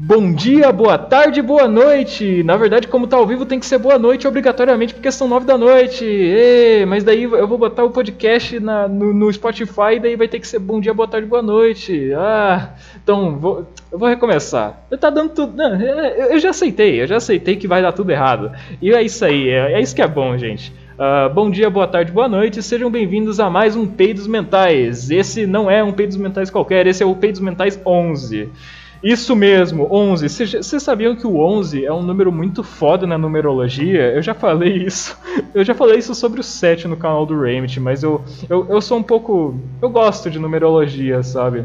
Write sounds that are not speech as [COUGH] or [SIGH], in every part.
Bom dia, boa tarde, boa noite. Na verdade, como tá ao vivo, tem que ser boa noite obrigatoriamente, porque são nove da noite. Ê, mas daí eu vou botar o podcast na, no, no, Spotify e daí vai ter que ser bom dia, boa tarde, boa noite. Ah, então vou, eu vou recomeçar. Tá dando tudo. Não, eu já aceitei, eu já aceitei que vai dar tudo errado. E é isso aí, é, é isso que é bom, gente. Uh, bom dia, boa tarde, boa noite, sejam bem-vindos a mais um Peidos Mentais. Esse não é um Peidos Mentais qualquer, esse é o Peidos Mentais 11. Isso mesmo, 11. Vocês sabiam que o 11 é um número muito foda na numerologia? Eu já falei isso. [LAUGHS] Eu já falei isso sobre o 7 no canal do Remit, mas eu, eu, eu sou um pouco. Eu gosto de numerologia, sabe?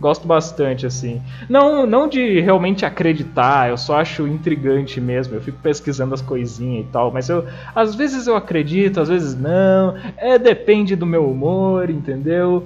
Gosto bastante, assim. Não, não de realmente acreditar, eu só acho intrigante mesmo. Eu fico pesquisando as coisinhas e tal, mas eu. Às vezes eu acredito, às vezes não. É, depende do meu humor, entendeu?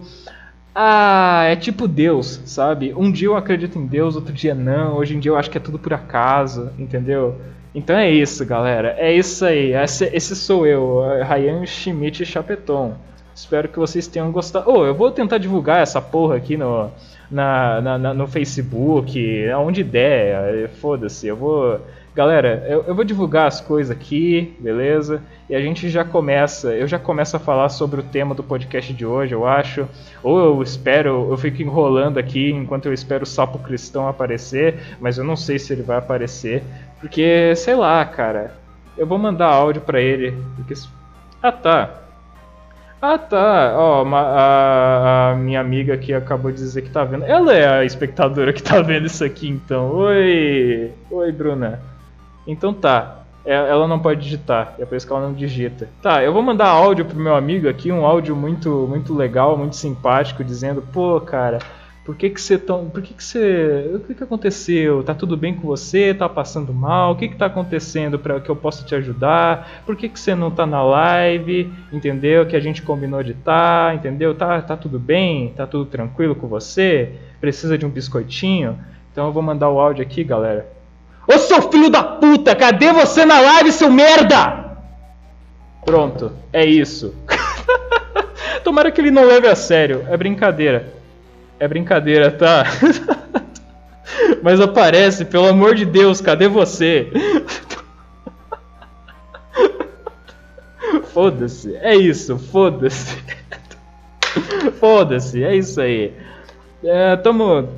Ah, é tipo Deus, sabe? Um dia eu acredito em Deus, outro dia não. Hoje em dia eu acho que é tudo por acaso, entendeu? Então é isso, galera. É isso aí. Esse, esse sou eu, Ryan Schmidt Chapeton. Espero que vocês tenham gostado. Oh, eu vou tentar divulgar essa porra aqui no, na, na, na no Facebook, aonde der. Foda-se, eu vou Galera, eu, eu, vou divulgar as coisas aqui, beleza? E a gente já começa, eu já começo a falar sobre o tema do podcast de hoje, eu acho. Ou eu espero, eu fico enrolando aqui enquanto eu espero o sapo cristão aparecer, mas eu não sei se ele vai aparecer, porque sei lá, cara. Eu vou mandar áudio para ele, porque Ah, tá. Ah, tá. Ó, a, a, minha amiga aqui acabou de dizer que tá vendo. Ela é a espectadora que tá vendo isso aqui, então. Oi! Oi, Bruna. Então tá, é, ela não pode digitar, é por isso que ela não digita. Tá, eu vou mandar áudio pro meu amigo aqui, um áudio muito muito legal, muito simpático, dizendo, pô, cara, por que que você tão, por que que você, o que que aconteceu? Tá tudo bem com você? Tá passando mal? O que que tá acontecendo para que eu possa te ajudar? Por que que você não tá na live? Entendeu? Que a gente combinou de tá, entendeu? Tá tá tudo bem? Tá tudo tranquilo com você? Precisa de um biscoitinho? Então eu vou mandar o áudio aqui, galera. Ô seu filho da puta, cadê você na live, seu merda? Pronto, é isso. [LAUGHS] Tomara que ele não leve a sério, é brincadeira. É brincadeira, tá? [LAUGHS] Mas aparece, pelo amor de Deus, cadê você? [LAUGHS] Foda-se, é isso, foda-se. Foda-se, é isso aí. É, tamo,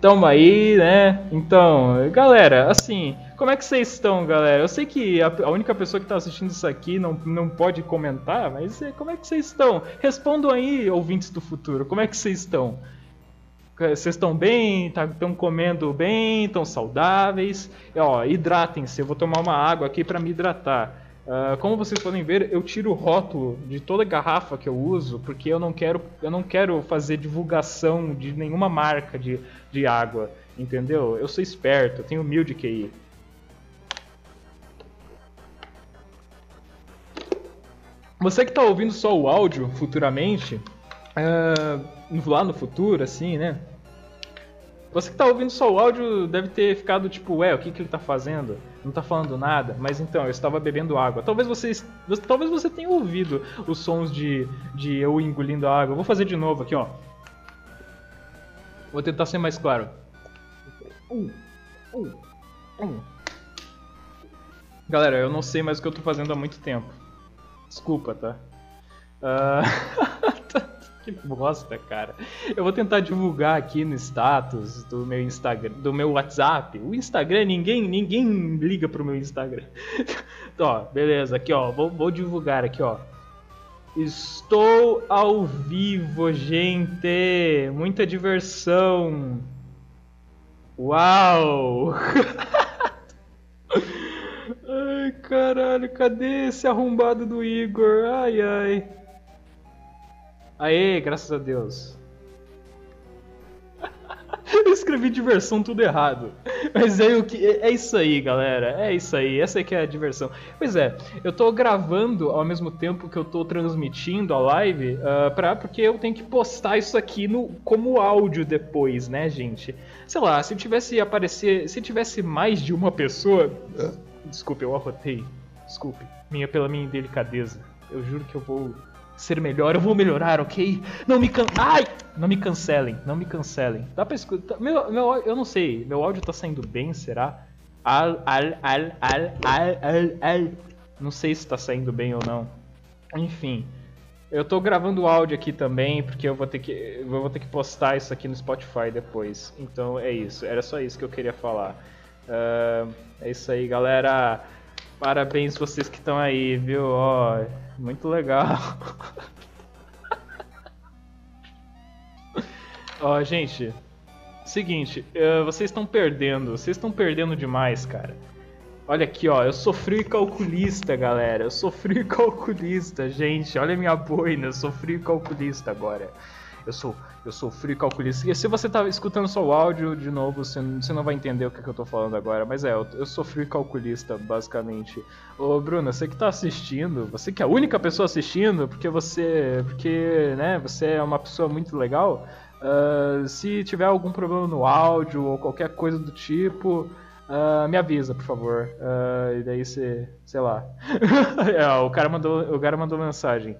Tamo aí, né? Então, galera, assim, como é que vocês estão, galera? Eu sei que a, a única pessoa que está assistindo isso aqui não, não pode comentar, mas é, como é que vocês estão? Respondam aí, ouvintes do futuro, como é que vocês estão? Vocês estão bem? Estão tá, comendo bem? Estão saudáveis? Ó, hidratem-se. Eu vou tomar uma água aqui para me hidratar. Uh, como vocês podem ver, eu tiro o rótulo de toda garrafa que eu uso, porque eu não quero, eu não quero fazer divulgação de nenhuma marca de, de água, entendeu? Eu sou esperto, eu tenho humilde QI. Você que está ouvindo só o áudio futuramente, uh, lá no futuro, assim, né? Você que está ouvindo só o áudio deve ter ficado tipo, ué, o que, que ele está fazendo? Não está falando nada. Mas então, eu estava bebendo água. Talvez você, talvez você tenha ouvido os sons de, de eu engolindo a água. vou fazer de novo aqui, ó. Vou tentar ser mais claro. Um, um, um. Galera, eu não sei mais o que eu estou fazendo há muito tempo. Desculpa, tá? Uh... [LAUGHS] Que bosta, cara. Eu vou tentar divulgar aqui no status do meu Instagram, do meu WhatsApp. O Instagram, ninguém, ninguém liga pro meu Instagram. [LAUGHS] Ó, beleza, aqui ó, vou, vou divulgar aqui ó. Estou ao vivo, gente. Muita diversão. Uau! [LAUGHS] ai, caralho, cadê esse arrombado do Igor? Ai, ai. Aê, graças a Deus. [LAUGHS] Eu escrevi diversão tudo errado. Mas é, o que, é isso aí, galera. É isso aí. Essa aqui é a diversão. Pois é, eu tô gravando ao mesmo tempo que eu tô transmitindo a live, uh, pra, porque eu tenho que postar isso aqui no, como áudio depois, né, gente? Sei lá, se tivesse aparecer. Se tivesse mais de uma pessoa. Desculpe, eu arrotei. Desculpe. Minha, pela minha delicadeza. Eu juro que eu vou ser melhor. Eu vou melhorar, ok? Não me can... Ai! Não me cancelem, não me cancelem. Dá pra escutar. Meu, meu, eu não sei, meu áudio tá saindo bem, será? Al, al, al, al, al, al, al. Não sei se tá saindo bem ou não. Enfim. Eu tô gravando áudio aqui também, porque eu vou ter que eu vou ter que postar isso aqui no Spotify depois. Então é isso, era só isso que eu queria falar. Uh, é isso aí, galera. Parabéns vocês que estão aí, viu? Ó, muito legal. [LAUGHS] Ó, gente, seguinte, uh, vocês estão perdendo, vocês estão perdendo demais, cara. Olha aqui, ó, eu e calculista, galera. Eu e calculista, gente. Olha minha boina, eu e calculista agora. Eu sou, eu e calculista. E se você tá escutando só o áudio de novo, você, você não vai entender o que, que eu tô falando agora. Mas é, eu, eu e calculista, basicamente. Ô, Bruna, você que tá assistindo, você que é a única pessoa assistindo, porque você, porque, né, você é uma pessoa muito legal. Uh, se tiver algum problema no áudio ou qualquer coisa do tipo, Uh, me avisa, por favor. Uh, e daí você. sei lá. [LAUGHS] é, o, cara mandou, o cara mandou mensagem.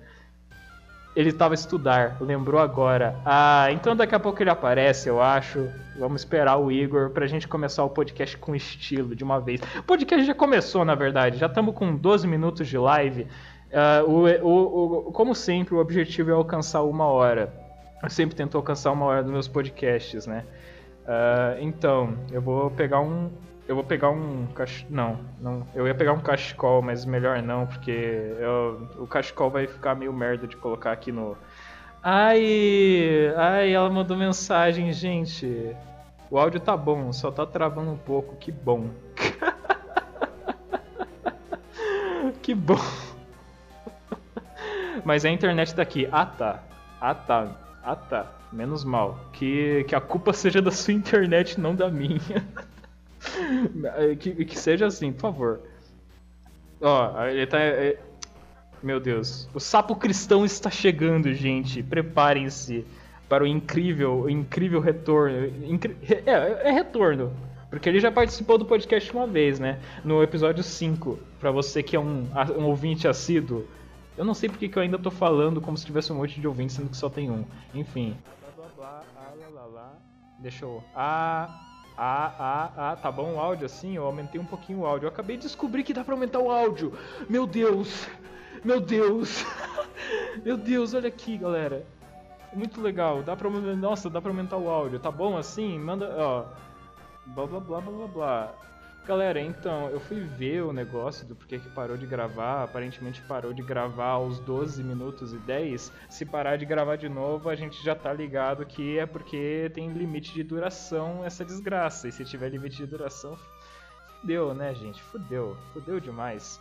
Ele tava estudar, lembrou agora. Ah, então daqui a pouco ele aparece, eu acho. Vamos esperar o Igor pra gente começar o podcast com estilo de uma vez. O podcast já começou, na verdade. Já estamos com 12 minutos de live. Uh, o, o, o, como sempre, o objetivo é alcançar uma hora. Eu sempre tento alcançar uma hora dos meus podcasts, né? Uh, então, eu vou pegar um, eu vou pegar um cach... não, não, eu ia pegar um cachecol, mas melhor não, porque eu... o cachecol vai ficar meio merda de colocar aqui no. Ai, ai, ela mandou mensagem, gente. O áudio tá bom, só tá travando um pouco, que bom. [LAUGHS] que bom. Mas a internet tá aqui. Ah tá. Ah tá. Ah tá. Menos mal. Que, que a culpa seja da sua internet, não da minha. Que, que seja assim, por favor. Ó, ele tá. É... Meu Deus. O sapo cristão está chegando, gente. Preparem-se para o incrível, o incrível retorno. Incri... É, é retorno. Porque ele já participou do podcast uma vez, né? No episódio 5. Para você que é um, um ouvinte assíduo. Eu não sei porque que eu ainda tô falando como se tivesse um monte de ouvintes, sendo que só tem um. Enfim. Ah. Deixa eu. Ah. Ah, ah, ah, tá bom o áudio assim? Eu aumentei um pouquinho o áudio. Eu acabei de descobrir que dá pra aumentar o áudio. Meu Deus! Meu Deus! [LAUGHS] Meu Deus, olha aqui, galera. Muito legal. Dá pra Nossa, dá pra aumentar o áudio. Tá bom assim? Manda. Ó. Blá blá blá blá blá blá. Galera, então, eu fui ver o negócio do porquê que parou de gravar. Aparentemente parou de gravar aos 12 minutos e 10. Se parar de gravar de novo, a gente já tá ligado que é porque tem limite de duração essa desgraça. E se tiver limite de duração, fudeu, né, gente? Fudeu. Fudeu demais.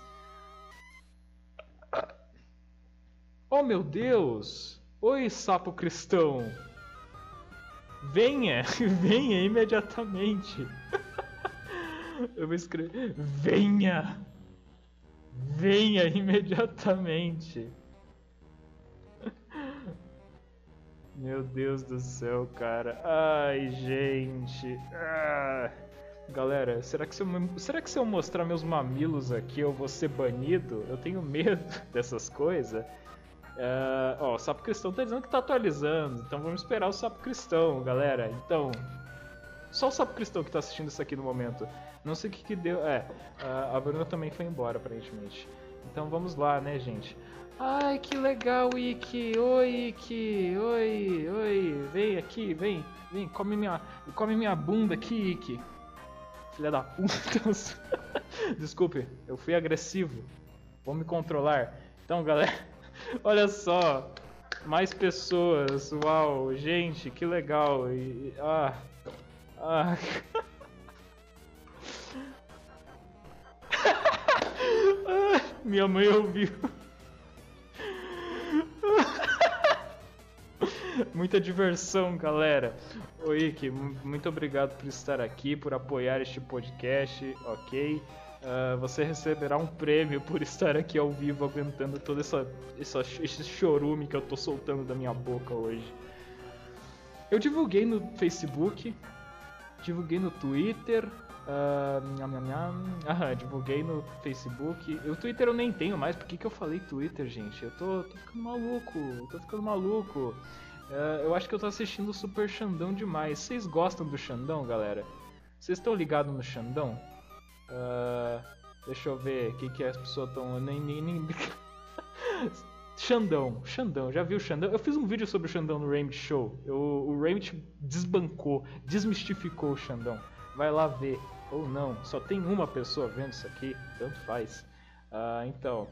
Oh, meu Deus! Oi, sapo cristão! Venha! [LAUGHS] Venha imediatamente! [LAUGHS] Eu vou escrever. Venha! Venha imediatamente! Meu Deus do céu, cara. Ai, gente. Ah. Galera, será que, se eu, será que se eu mostrar meus mamilos aqui eu vou ser banido? Eu tenho medo [LAUGHS] dessas coisas. Uh, ó, o Sapo Cristão tá dizendo que tá atualizando, então vamos esperar o Sapo Cristão, galera. Então, só o Sapo Cristão que tá assistindo isso aqui no momento. Não sei o que que deu. É, a Bruna também foi embora, aparentemente. Então vamos lá, né, gente? Ai, que legal, Ikki! Oi, Ikki! Oi, oi! Vem aqui, vem! Vem, come minha, come minha bunda aqui, Ikki! Filha da puta! [LAUGHS] Desculpe, eu fui agressivo. Vou me controlar. Então, galera, [LAUGHS] olha só! Mais pessoas, uau! Gente, que legal! E, ah, ah. [LAUGHS] Minha mãe ouviu. Muita diversão, galera. Oi, Ike, muito obrigado por estar aqui, por apoiar este podcast, ok? Uh, você receberá um prêmio por estar aqui ao vivo aguentando todo essa, essa, esse chorume que eu tô soltando da minha boca hoje. Eu divulguei no Facebook divulguei no Twitter, ah, nham, nham, nham. Ah, divulguei no Facebook. O Twitter eu nem tenho mais, por que, que eu falei Twitter, gente? Eu tô, tô ficando maluco, eu tô ficando maluco. Ah, eu acho que eu tô assistindo o Super Xandão demais. Vocês gostam do Xandão, galera? Vocês estão ligados no Xandão? Ah, deixa eu ver o que, que as pessoas estão. Nem, nem, nem... [LAUGHS] Xandão, Xandão, já viu o Xandão? Eu fiz um vídeo sobre o Xandão no Remit Show. Eu, o Remit desbancou, desmistificou o Xandão. Vai lá ver. Ou não, só tem uma pessoa vendo isso aqui, tanto faz. Ah, então.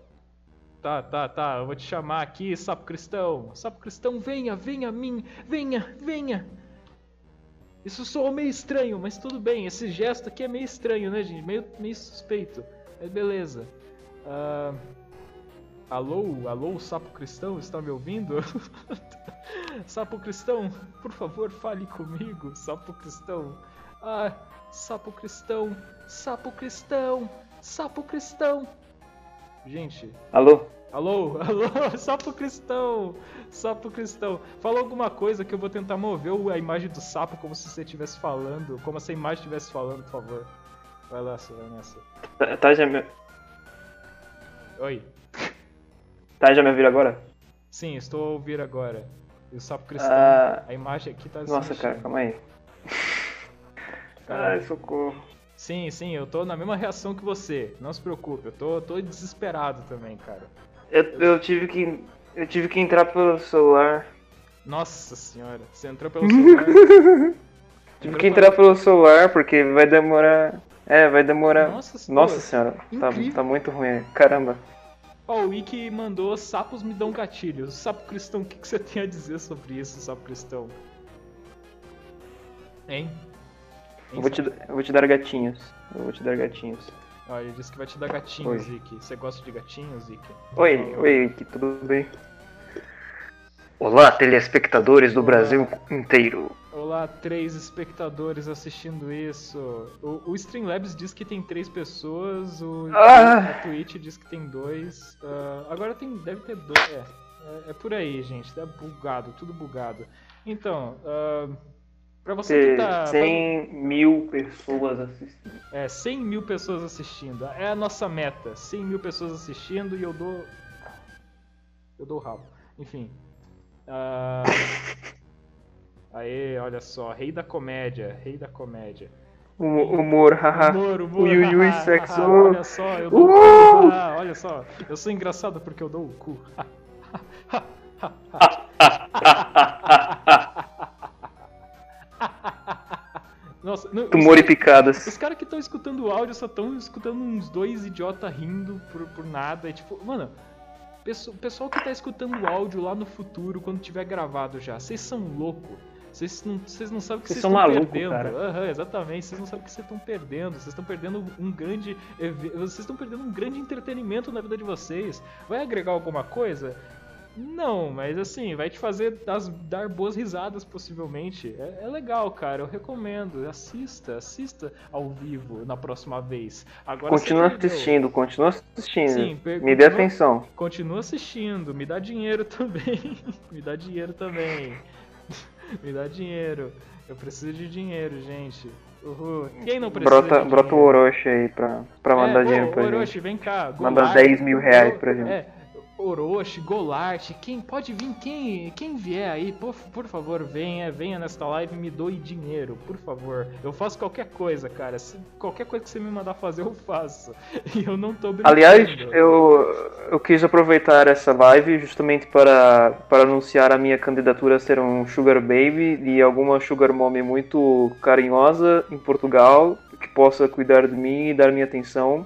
Tá, tá, tá, eu vou te chamar aqui, Sapo Cristão. Sapo Cristão, venha, venha a mim, venha, venha. Isso soou meio estranho, mas tudo bem. Esse gesto aqui é meio estranho, né, gente? Meio, meio suspeito. Mas beleza. Ah, alô, alô, Sapo Cristão, está me ouvindo? [LAUGHS] Sapo Cristão, por favor, fale comigo, Sapo Cristão. Ah, Sapo Cristão, Sapo Cristão, Sapo Cristão. Gente, Alô? Alô, [LAUGHS] alô, sapo cristão, sapo cristão. Fala alguma coisa que eu vou tentar mover a imagem do sapo como se você estivesse falando, como se a imagem estivesse falando, por favor. Vai lá, você vai nessa. Tá, tá já me, Oi. tá já me ouvindo agora? Sim, estou a ouvir agora. E o sapo cristão, Ah. a imagem aqui tá Nossa, cara, calma aí. Ai, socorro. Sim, sim, eu tô na mesma reação que você. Não se preocupe, eu tô, tô desesperado também, cara. Eu, eu tive que. Eu tive que entrar pelo celular. Nossa senhora, você entrou pelo [LAUGHS] celular. Tive Entrou que entrar pelo celular porque vai demorar. É, vai demorar. Nossa senhora. Nossa senhora, tá, Incrível. tá muito ruim. Caramba. Ó, o Wiki mandou sapos me dão gatilhos. Sapo cristão, o que, que você tem a dizer sobre isso, sapo cristão? Hein? Eu vou, te, eu vou te dar gatinhos. Eu vou te dar gatinhos. Ó, ele disse que vai te dar gatinhos. Wiki. Você gosta de gatinhos, Wiki? Oi, oi, que tudo bem? Olá, telespectadores do Brasil inteiro. Olá, três espectadores assistindo isso. O, o Streamlabs diz que tem três pessoas, o Ah! a Twitch diz que tem dois. ah, agora tem, deve ter dois. É, é, é por aí, gente. É bugado, tudo bugado. Então, ah, pra você que tá. 100 mil pessoas assistindo. É, 100 mil pessoas assistindo. É a nossa meta. 100 mil pessoas assistindo e eu dou. Eu dou o rabo. Enfim. Ah, Aê, olha só. Rei da comédia. Rei da comédia. Humo- Humor, haha. Humor, humor. Ui, ui, sexo. Olha só, eu dou o Uh! cu. Ah, olha só. Eu sou engraçado porque eu dou o cu. [LAUGHS] [LAUGHS] Nossa, não, os Tumor e caras- picadas. Os caras que estão escutando o áudio só estão escutando uns dois idiota rindo por, por nada. É tipo, mano, o pessoal que tá escutando o áudio lá no futuro, quando tiver gravado já, vocês são loucos. Vocês não, vocês não sabem o que Vocês vocês são estão maluco, perdendo. cara. Aham, exatamente. Vocês não sabem o que vocês estão perdendo. Vocês estão perdendo um grande. Vocês estão perdendo um grande entretenimento na vida de vocês. Vai agregar alguma coisa? Não, mas assim, vai te fazer das- dar boas risadas, possivelmente. É, é legal, cara, eu recomendo. Assista, assista ao vivo na próxima vez. Agora Continua assistindo, continua assistindo. Sim, per- Me dê atenção. Continua assistindo, me dá dinheiro [LAUGHS] também. me dá dinheiro também. [LAUGHS] me dá dinheiro. Eu preciso de dinheiro, gente. Uhul. Quem não precisa Brota, o? Orochi aí pra, pra mandar é, dinheiro ô, pra Orochi, gente. vem cá. Manda Golart, 10 mil reais pra gente. É, Orochi, Golart, quem pode vir, quem, quem vier aí, por, por favor, venha, venha nesta live e me doe dinheiro, por favor. Eu faço qualquer coisa, cara. Se- qualquer coisa que você me mandar fazer, eu faço. [LAUGHS] E eu não tô brincando. Aliás, eu, eu quis aproveitar essa live justamente para, para anunciar a minha candidatura a ser um Sugar Baby e alguma Sugar Mommy muito carinhosa em Portugal, que possa cuidar de mim e dar minha atenção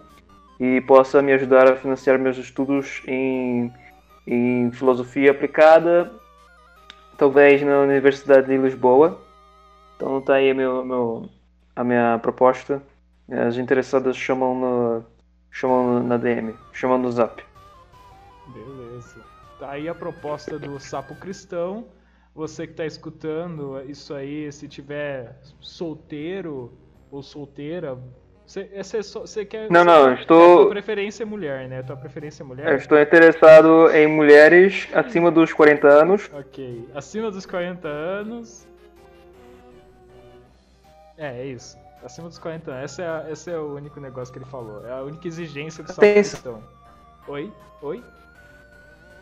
e possa me ajudar a financiar meus estudos em, em filosofia aplicada, talvez na Universidade de Lisboa. Então tá aí meu, meu, a minha proposta. As interessadas chamam no, chamam na DM, chamam no zap. Beleza. Tá aí a proposta do Sapo Cristão. Você que tá escutando isso aí, se tiver solteiro ou solteira, você, você quer. Não, você não, estou- é, tua preferência é mulher, né? Tua preferência é mulher? Eu estou interessado em mulheres acima dos 40 anos. Ok. Acima dos 40 anos. É, é isso. Acima dos 40 anos. Esse é, esse é o único negócio que ele falou. É a única exigência do Tem Cristão. Oi? Oi?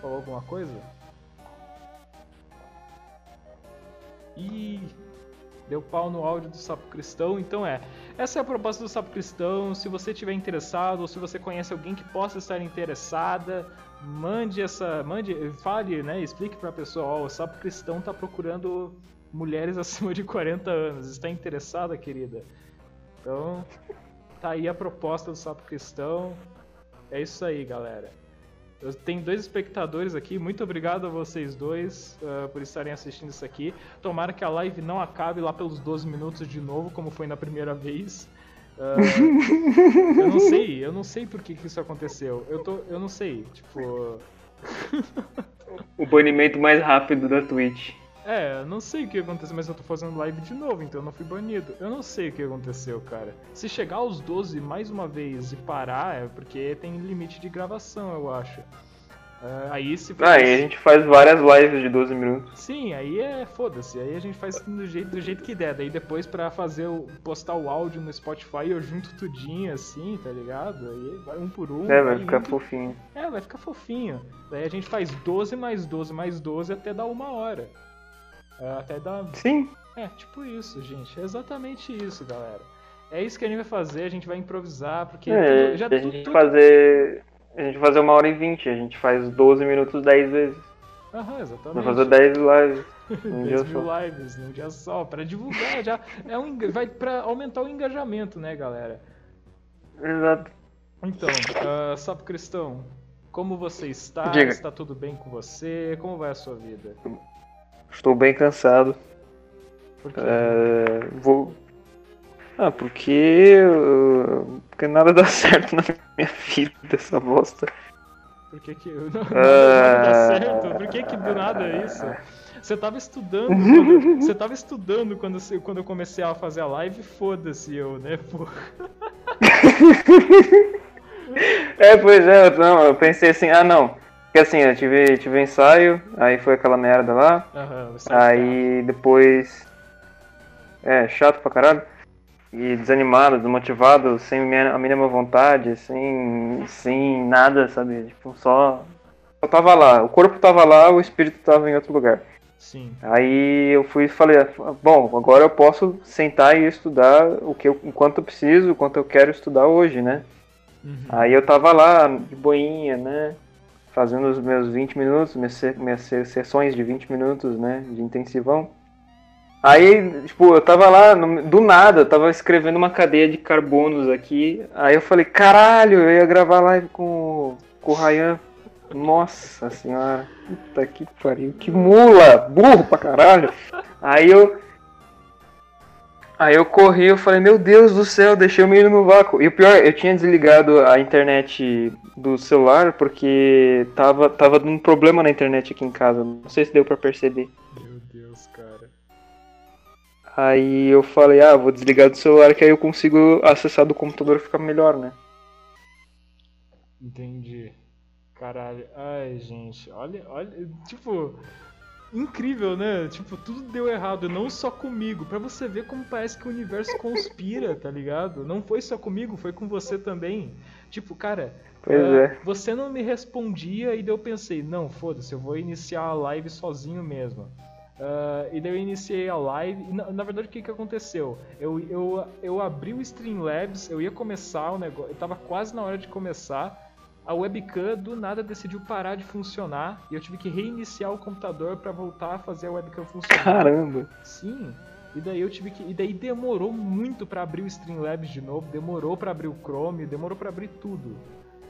Falou alguma coisa? Ih, deu pau no áudio do Sapo Cristão. Então é, essa é a proposta do Sapo Cristão. Se você estiver interessado ou se você conhece alguém que possa estar interessada, mande essa, mande, fale, né, explique para a pessoa, ó, o Sapo Cristão está procurando mulheres [LAUGHS] acima de 40 anos. Está interessada, querida? Então, tá aí a proposta do Sapo Cristão. É isso aí, galera. Eu tenho dois espectadores aqui. Muito obrigado a vocês dois uh, por estarem assistindo isso aqui. Tomara que a live não acabe lá pelos 12 minutos de novo, como foi na primeira vez. Uh, eu não sei, eu não sei por que, que isso aconteceu. Eu, tô, eu não sei, tipo. o banimento mais rápido da Twitch. É, eu não sei o que aconteceu, mas eu tô fazendo live de novo, então eu não fui banido. Eu não sei o que aconteceu, cara. Se chegar aos 12 mais uma vez e parar, é porque tem limite de gravação, eu acho. Uh, aí se Ah, aí a gente faz várias lives de 12 minutos. Sim, aí é foda-se. Aí a gente faz do jeito, do jeito que der. Daí depois pra fazer o, postar o áudio no Spotify eu junto tudinho assim, tá ligado? Aí vai um por um. É, vai ficar fofinho. É, vai ficar fofinho. Daí a gente faz 12 mais 12 mais 12 até dar uma hora. É, até dar. Sim. É, tipo isso, gente. É exatamente isso, galera. É isso que a gente vai fazer, a gente vai improvisar, porque é, já a gente tudo... fazer. A gente vai fazer uma hora e vinte, a gente faz 12 minutos 10 vezes. Aham, exatamente. Vai fazer 10 lives. [LAUGHS] Num 10 mil só. lives num dia só, pra divulgar já. É um, vai pra aumentar o engajamento, né, galera? Exato. Então, uh, Sapo Cristão, como você está? Diga. Está tudo bem com você? Como vai a sua vida? Estou bem cansado. Por quê? É, vou. Ah, porque. Porque nada dá [LAUGHS] certo na minha vida, essa bosta. Por que que. Não, [LAUGHS] nada dá certo? Por que que do nada é isso? Você tava estudando quando, [LAUGHS] Você tava estudando quando, quando eu comecei a fazer a live, foda-se eu, né, porra. é, pois é, não, eu pensei assim, ah não. Porque assim, eu tive, tive ensaio, aí foi aquela merda lá. Uhum, aí depois. É, chato pra caralho. E desanimado, desmotivado, sem a mínima vontade, sem, sem nada, sabe? Tipo, só. Eu tava lá, o corpo tava lá, o espírito tava em outro lugar. Sim. Aí eu fui e falei, bom, agora eu posso sentar e estudar o que eu, o quanto eu preciso, o quanto eu quero estudar hoje, né? Uhum. Aí eu tava lá, de boinha, né? Fazendo os meus 20 minutos, minhas, minhas sessões de 20 minutos, né, de intensivão. Aí, tipo, eu tava lá, no, do nada, eu tava escrevendo uma cadeia de carbonos aqui. Aí eu falei, caralho, eu ia gravar live com, com o Ryan. Nossa senhora, puta que pariu, que mula, burro pra caralho. Aí eu, Aí eu corri, eu falei, meu Deus do céu, deixei o menino no vácuo. E o pior, eu tinha desligado a internet do celular porque tava, tava dando um problema na internet aqui em casa. Não sei se deu para perceber. Meu Deus, cara. Aí eu falei, ah, vou desligar do celular que aí eu consigo acessar do computador e ficar melhor, né? Entendi. Caralho. Ai, gente, olha, olha, tipo, incrível, né? Tipo, tudo deu errado, não só comigo. Para você ver como parece que o universo conspira, tá ligado? Não foi só comigo, foi com você também. Tipo, cara, uh, é. você não me respondia e daí eu pensei, não, foda-se, eu vou iniciar a live sozinho mesmo. Uh, e daí eu iniciei a live. Na, na, verdade, o que, que aconteceu? Eu, eu, eu abri o Streamlabs, eu ia começar o negócio, eu tava quase na hora de começar a webcam do nada decidiu parar de funcionar e eu tive que reiniciar o computador para voltar a fazer a webcam funcionar. Caramba! Sim. E daí eu tive que. E daí demorou muito para abrir o Streamlabs de novo, demorou para abrir o Chrome, demorou para abrir tudo.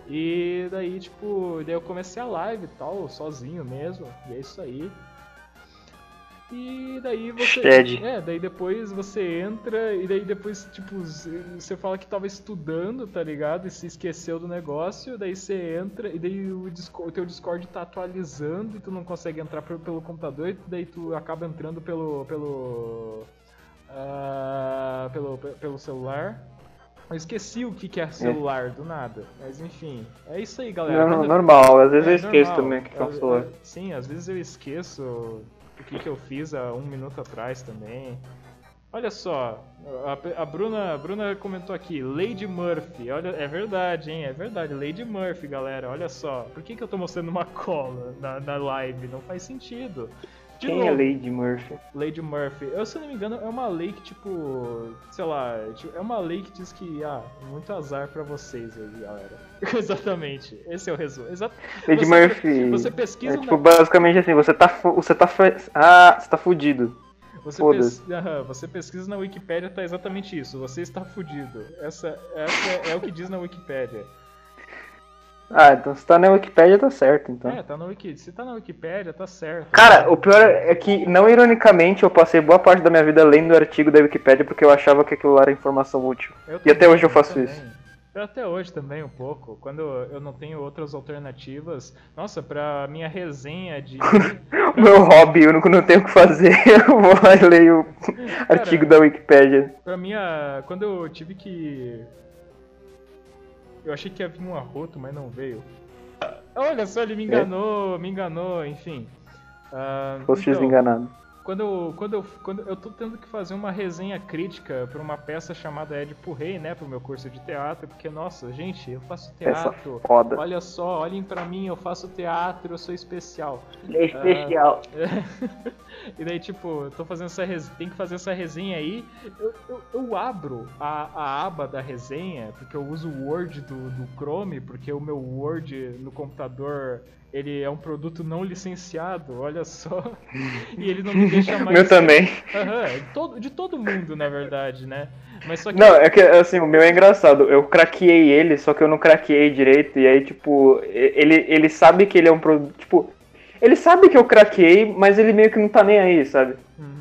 E daí, tipo, daí eu comecei a live e tal, sozinho mesmo, e é isso aí. E daí você. Shed. É, daí depois você entra e daí depois, tipo, você fala que tava estudando, tá ligado? E se esqueceu do negócio, daí você entra e daí o, Discord, o teu Discord tá atualizando e tu não consegue entrar pelo, pelo computador, e daí tu acaba entrando pelo. pelo. Uh, pelo, pelo celular. Eu esqueci o que, que é celular é. do nada. Mas enfim, é isso aí, galera. Não, normal, às vezes é, eu esqueço normal. também o que é um celular. Sim, às vezes eu esqueço o que, que eu fiz há um minuto atrás também. Olha só, a, a, Bruna, a Bruna comentou aqui, Lady Murphy. Olha, é verdade, hein? É verdade, Lady Murphy, galera. Olha só. Por que, que eu tô mostrando uma cola na, na live? Não faz sentido. De Quem é novo, é Lady Murphy? Lady Murphy. Eu, se não me engano, é uma lei que, tipo, sei lá, é uma lei que diz que, ah, muito azar para vocês aí, galera. [LAUGHS] Exatamente. Esse é o resumo. Exato. Lady você, Murphy. Você pesquisa. É, tipo, na... basicamente assim, você tá, você tá, ah, você tá fudido. Você, pes... você pesquisa na Wikipedia, tá exatamente isso. Você está fudido. Essa, essa é, é o que diz na Wikipedia. Ah, então se tá na Wikipedia tá certo, então. É, tá na Wiki. Se tá na Wikipedia, tá certo. Cara, o pior é que, não ironicamente, eu passei boa parte da minha vida lendo o artigo da Wikipedia porque eu achava que aquilo era informação útil. Eu e até hoje eu faço também. isso. Eu até hoje também um pouco. Quando eu não tenho outras alternativas. Nossa, pra minha resenha de. [LAUGHS] o meu hobby, eu não tenho o que fazer, [LAUGHS] eu vou lá e leio o artigo da Wikipedia. Pra minha. Quando eu tive que eu achei que ia vir um arroto, mas não veio. Olha só, ele me enganou, me enganou, enfim. Uh, Fosse então, enganado. Quando eu, quando, eu, quando eu tô tendo que fazer uma resenha crítica para uma peça chamada Édipo Rei, né, pro meu curso de teatro, porque, nossa, gente, eu faço teatro. Foda. Olha só, olhem para mim, eu faço teatro, eu sou especial. É especial. Uh, [LAUGHS] e daí, tipo, eu tô fazendo essa resenha, tem que fazer essa resenha aí. Eu, eu, eu abro a, a, aba da resenha, porque eu uso o Word do, do Chrome, porque o meu Word no computador ele é um produto não licenciado, olha só. [LAUGHS] E ele não me deixa mais. meu também. Uhum, de todo mundo, na verdade, né? Mas só que... Não, é que assim, o meu é engraçado. Eu craqueei ele, só que eu não craqueei direito. E aí, tipo, ele, ele sabe que ele é um produto. Tipo, ele sabe que eu craqueei, mas ele meio que não tá nem aí, sabe? Uhum.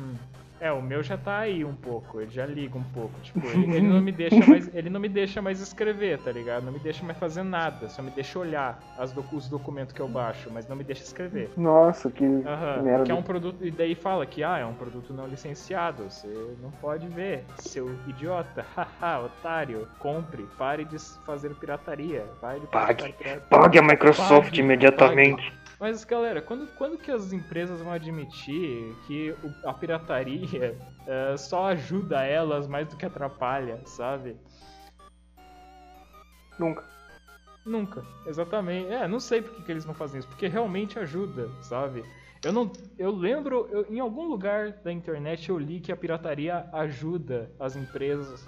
É, o meu já tá aí um pouco, ele já liga um pouco. Tipo, [LAUGHS] ele, ele, não me deixa mais. Ele não me deixa mais escrever, tá ligado? Não me deixa mais fazer nada. Só me deixa olhar as os documentos que eu baixo, mas não me deixa escrever. Nossa, que, uhum, que merda. Que é um produto. E daí fala que ah, é um produto não licenciado. Você não pode ver, seu idiota. [LAUGHS] Haha, otário. Compre, pare de fazer pirataria. Pare de pague, pague a Microsoft pague, imediatamente. Pague. Mas, galera, quando, quando que as empresas vão admitir que o, a pirataria uh, [LAUGHS] só ajuda elas mais do que atrapalha, sabe? Nunca. Nunca, exatamente. É, não sei por que, que eles não fazem isso, porque realmente ajuda, sabe? Eu não, eu lembro, eu, em algum lugar da internet eu li que a pirataria ajuda as empresas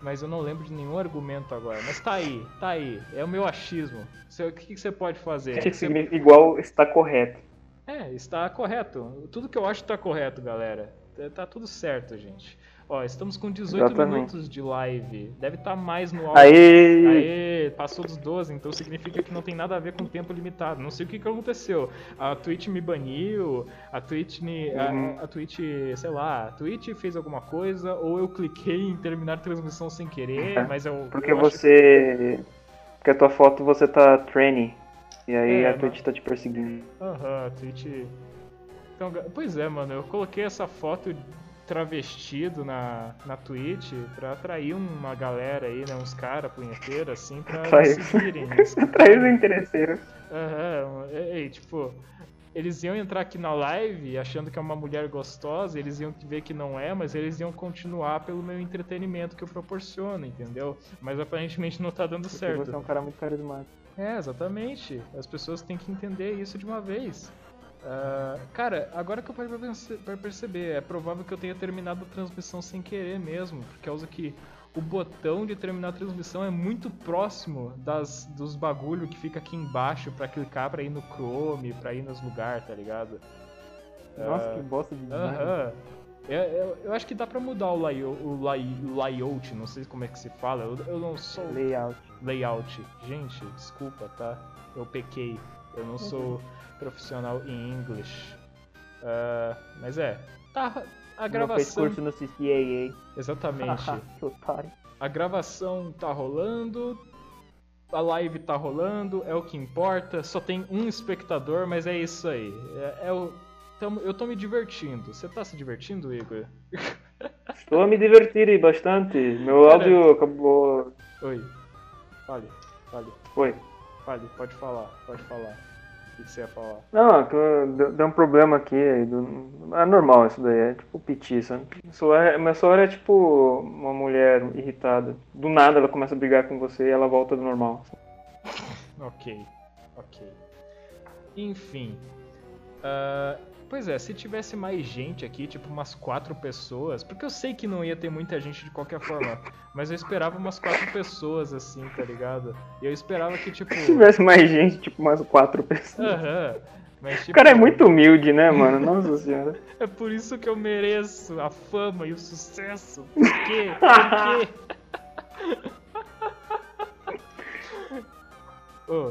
mas eu não lembro de nenhum argumento agora. Mas tá aí, tá aí. É o meu achismo. O que, você pode fazer? Que significa igual está correto. É, está correto. Tudo que eu acho está correto, galera. Tá tudo certo, gente. Ó, estamos com 18 Exatamente. minutos de live. Deve estar tá mais no áudio. Aê! Aê! Passou dos 12, então significa que não tem nada a ver com tempo limitado. Não sei o que, que aconteceu. A Twitch me baniu, a Twitch me. Uhum. A, a, Twitch, sei lá, a Twitch fez alguma coisa, ou eu cliquei em terminar a transmissão sem querer, é, mas eu. Porque eu você. Que... Porque a tua foto você tá training. E aí é, a Twitch mas... tá te perseguindo. Aham, uhum, a Twitch. Então, pois é, mano, eu coloquei essa foto travestido na, na Twitch pra atrair uma galera aí, né? Uns caras punheteiros, assim, pra Atrai... seguirem. [LAUGHS] Atrair os interesseiros. Aham, uhum. e, tipo, eles iam entrar aqui na live achando que é uma mulher gostosa, eles iam ver que não é, mas eles iam continuar pelo meu entretenimento que eu proporciono, entendeu? Mas aparentemente não tá dando Porque certo. Você é um cara muito carismático. É, exatamente. As pessoas têm que entender isso de uma vez. Uh, cara, agora que eu paro pra perceber, é provável que eu tenha terminado a transmissão sem querer mesmo, por causa que o botão de terminar a transmissão é muito próximo das, dos bagulho que fica aqui embaixo para clicar para ir no Chrome, para ir nos lugares, tá ligado? Nossa, uh, que bosta de design. Uh -huh. eu, eu, eu, acho que dá pra mudar o, lay, o, lay, o layout, não sei como é que se fala, eu, eu não sou... Layout. Layout. Gente, desculpa, tá? Eu pequei, eu não sou profissional em English. Uh, mas é, tá, a gravação. Não fez curso no CCAA. Exatamente. [LAUGHS] a gravação tá rolando, a live tá rolando, é o que importa. Só tem um espectador, mas é isso aí. É, é o, tamo, eu tô me divertindo. Você tá se divertindo, Igor? [LAUGHS] Estou a me divertir bastante. Meu Cara... áudio acabou. Oi. Fale, fale. Oi. Fale, pode falar, pode falar. Que, você ia falar? Não, que deu um problema aqui. É normal isso daí, é tipo piti, sabe? Mas Soar é tipo uma mulher irritada. Do nada ela começa a brigar com você e ela volta do normal. Ok, ok. Enfim. Ah, pois é, se tivesse mais gente aqui, tipo umas quatro pessoas, porque eu sei que não ia ter muita gente de qualquer forma, [LAUGHS] mas eu esperava umas quatro pessoas assim, tá ligado? E eu esperava que, tipo. Se tivesse mais gente, tipo umas quatro pessoas. Aham. Mas, O tipo, cara é muito humilde, né, mano? Nossa senhora. [LAUGHS] É por isso que eu mereço a fama e o sucesso. Por quê? Por quê? [LAUGHS] Ô,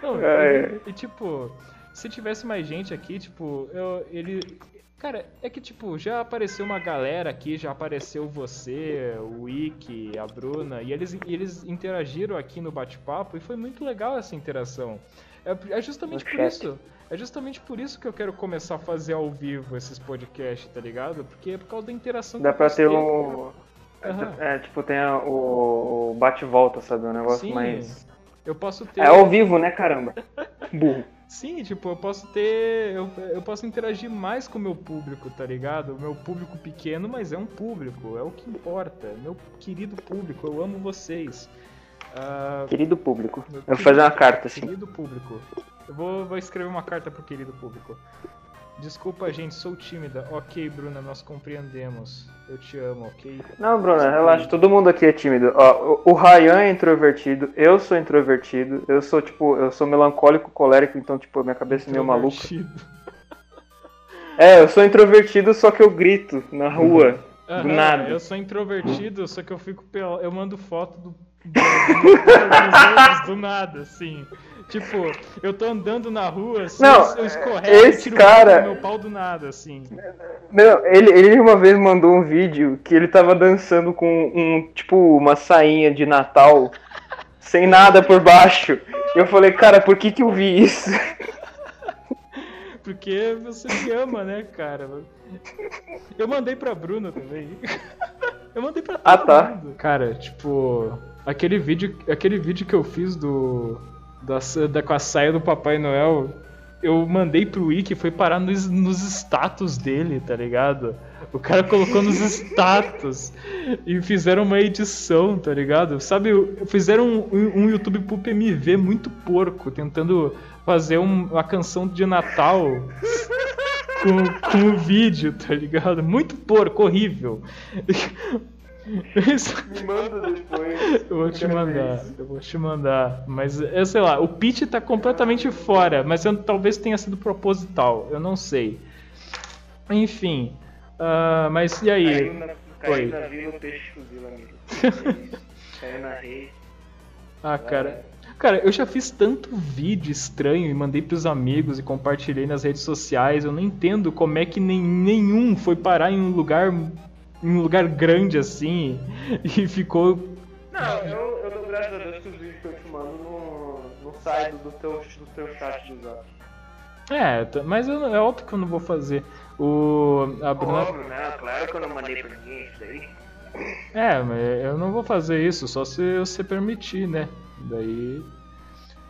não, É. e, e, tipo, se tivesse mais gente aqui, tipo, eu, ele. Cara, é que tipo, já apareceu uma galera aqui, já apareceu você, o Wiki, a Bruna, e eles, e eles interagiram aqui no bate-papo e foi muito legal essa interação. É, é justamente No por chat. isso. É justamente por isso que eu quero começar a fazer ao vivo esses podcasts, tá ligado? Porque é por causa da interação Dá que pra ter um. Aham. É, tipo, tem a- o, o bate-volta, sabe? Um negócio Sim. mais. Eu posso ter. É ao vivo, né, caramba? Burro. Sim, tipo, eu posso ter. Eu, eu posso interagir mais com o meu público, tá ligado? O meu público pequeno, mas é um público, é o que importa. Meu querido público, eu amo vocês. Ah, Querido público. Eu vou fazer uma carta assim. Querido público. Eu vou, vou escrever uma carta pro querido público. Desculpa, gente, sou tímida. Ok, Bruna, nós compreendemos. Eu te amo, ok? Não, Bruna, relaxa. Todo mundo aqui é tímido. Ó, o, o Ryan é introvertido, eu sou introvertido, eu sou, tipo, eu sou melancólico, colérico, então, tipo, minha cabeça é meio maluca. É, eu sou introvertido, só que eu grito na rua. Do Aham, nada. Eu sou introvertido, só que eu fico pel... Eu mando foto do. do- do nada, assim. Tipo, eu tô andando na rua, assim, Não, eu escorrego esse e tiro cara- meu pau do nada, assim. Não, ele, ele uma vez mandou um vídeo que ele tava dançando com um, tipo, uma sainha de Natal, sem nada por baixo. Eu falei, cara, por que que eu vi isso? [LAUGHS] Porque você me ama, né, cara? Eu mandei pra Bruna também. Eu mandei pra todo Ah, tá. mundo. Cara, tipo, aquele vídeo, aquele vídeo que eu fiz do da, da com a saia do Papai Noel, eu mandei pro Wiki, foi parar nos, nos status dele, tá ligado? O cara colocou nos [LAUGHS] status e fizeram uma edição, tá ligado? Sabe, fizeram um, um YouTube Poop MV muito porco, tentando fazer um- uma canção de Natal com, com o vídeo, tá ligado? Muito porco, horrível. [LAUGHS] Me manda depois. eu vou te mandar, eu vou te mandar. Mas, eu sei lá, o pitch tá completamente fora, mas eu- talvez tenha sido proposital, eu não sei. Enfim, ah, mas e aí? Caiu na, Oi. caiu na vila, o peixe fuzil, amigo. [LAUGHS] Caiu na rede. Ah, cara. Cara, eu já fiz tanto vídeo estranho e mandei pros amigos e compartilhei nas redes sociais. Eu não entendo como é que nem, nenhum foi parar em um lugar em um lugar grande assim e ficou Não, eu, eu dou graças a Deus que os vídeos que eu te mando não, não saem do teu, do teu chat do zap. É, mas eu, é óbvio que eu não vou fazer. O a Bruna Óbvio, né? Claro que eu não mandei pra ninguém isso daí. É, mas eu não vou fazer isso, só se você permitir, né? Daí.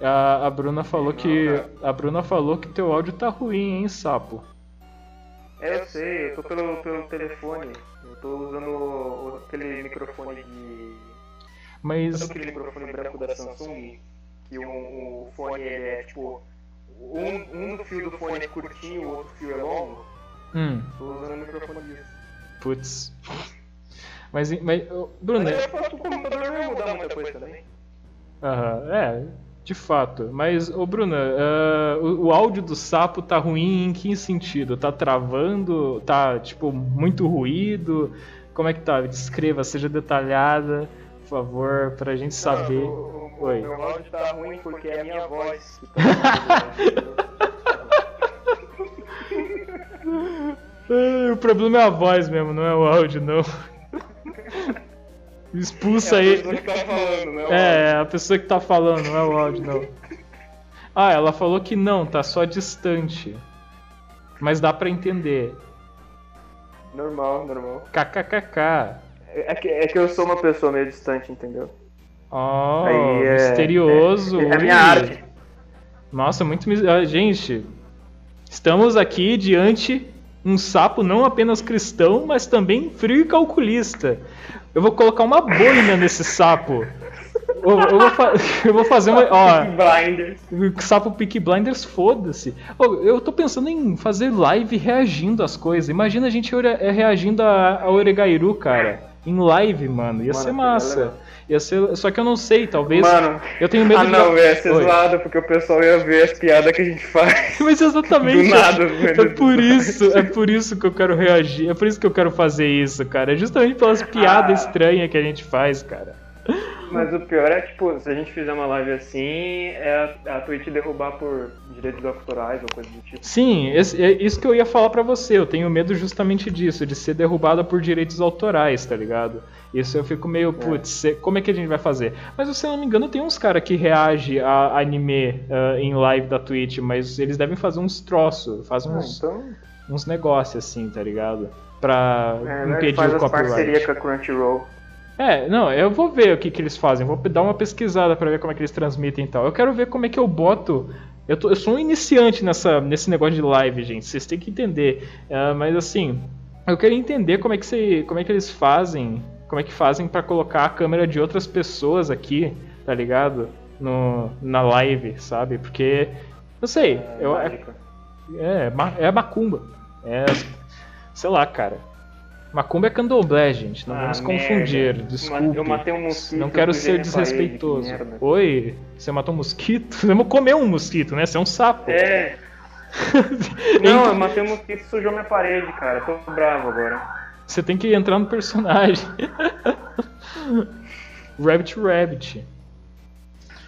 A, a Bruna falou que. A Bruna falou que teu áudio tá ruim, hein, sapo? É, eu sei, eu tô pelo, pelo telefone. Eu tô usando o- o- aquele microfone de. Mas. Sabe aquele microfone branco da Samsung? Que um, o fone é tipo. Um, um fio do fone é curtinho, o outro fio é longo. Hum, Tô usando o microfone disso. putz. Mas, mas ô, Bruna, Mas eu faço o computador não ia mudar muita coisa também. aham, é, de fato. Mas, ô Bruna, ah, o, o áudio do sapo tá ruim em que sentido? Tá travando? Tá, tipo, muito ruído? Como é que tá? Descreva, seja detalhada, por favor, pra gente saber. Não, o, o, Oi. meu áudio tá ruim porque é a minha voz que tá. [LAUGHS] O problema é a voz mesmo, não é o áudio, não. [LAUGHS] Expulsa é a que tá falando, né? É, é a pessoa que tá falando, não é o áudio, não. Ah, ela falou que não, tá só distante. Mas dá pra entender. Normal, normal. KKKK. É que, é que eu sou uma pessoa meio distante, entendeu? Oh, Aí é- misterioso. É, é a ui. minha arte. Nossa, muito. mis- ah, Gente, estamos aqui diante um sapo não apenas cristão, mas também frio e calculista. Eu vou colocar uma boina nesse sapo. Eu, eu vou, eu vou fazer uma. Ó, Blinders. Sapo Peak Blinders, foda-se. Eu tô pensando em fazer live reagindo às coisas. Imagina a gente reagindo a, a Oregairu, cara. Em live, mano. Ia Mano, ser massa. Ia ser. Só que eu não sei, talvez. Mano, eu tenho medo ah de. não, ia ser Oi. zoado, porque o pessoal ia ver as piadas que a gente faz. [LAUGHS] Mas exatamente. Do nada, é, é por isso, é por isso que eu quero reagir. É por isso que eu quero fazer isso, cara. É justamente pelas piadas Ah. estranhas que a gente faz, cara. Mas o pior é, tipo, se a gente fizer uma live assim, é a, a Twitch derrubar por direitos autorais ou coisa do tipo. Sim, esse- é isso que eu ia falar pra você. Eu tenho medo justamente disso, de ser derrubada por direitos autorais, tá ligado? Isso eu fico meio, putz, cê- como é que a gente vai fazer? Mas se eu não me engano, tem uns caras que reagem a anime ah, em live da Twitch, mas eles devem fazer uns troços, fazem Ah, uns, então, uns negócios assim, tá ligado? Pra é, impedir faz o copyright. parcerias com a Crunchyroll. É, não, eu vou ver o que, que eles fazem, vou dar uma pesquisada pra ver como é que eles transmitem e tal. Eu quero ver como é que eu boto. Eu, tô- eu sou um iniciante nessa, nesse negócio de live, gente, vocês têm que entender. Ah, mas assim, eu quero entender como é que, você, como é que eles fazem, como é que fazem pra colocar a câmera de outras pessoas aqui, tá ligado? No, na live, sabe? Porque, não sei, eu, é, Mágica. é, ma- é macumba. É, sei lá, cara. Macumba é candomblé, gente. Não Ah, vamos merda. confundir. Eu Desculpe. matei um mosquito, Não quero eu ser parede, desrespeitoso. que merda. Oi, você matou um mosquito? [LAUGHS] Vamos comer um mosquito, né? Você é um sapo. É. [LAUGHS] Não, eu matei um mosquito e sujou minha parede, cara. Tô bravo agora. Você tem que entrar no personagem. [LAUGHS] Rabbit Rabbit.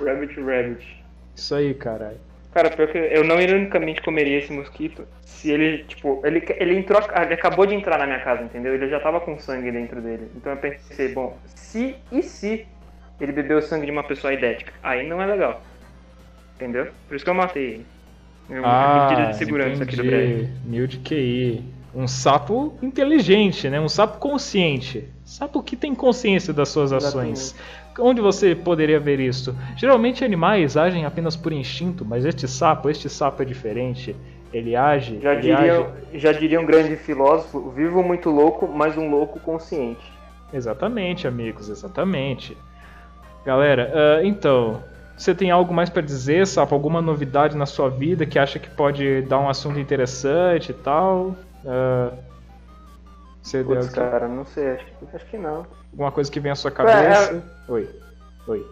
Rabbit Rabbit. Isso aí, caralho. Cara, pior que eu não ironicamente comeria esse mosquito se ele, tipo, ele, ele entrou, ele acabou de entrar na minha casa, entendeu? Ele já tava com sangue dentro dele. Então eu pensei, bom, se e se ele bebeu o sangue de uma pessoa idética? Aí não é legal. Entendeu? Por isso que eu matei ele. É uma Ah, medida de segurança aqui do prédio. entendi. Mil de QI. Um sapo inteligente, né? Um sapo consciente. Sapo que tem consciência das suas ações. Onde você poderia ver isso? Geralmente animais agem apenas por instinto, mas este sapo, este sapo é diferente. Ele age, Já ele diria, age. já diria um grande filósofo, vivo muito louco, mas um louco consciente. Exatamente, amigos, exatamente. Galera, ah, então, você tem algo mais pra dizer, sapo? Alguma novidade na sua vida que acha que pode dar um assunto interessante e tal? Ah, você deu aqui cara, não sei, acho, que- acho que não. alguma coisa que vem à sua cabeça? Oi. Oi.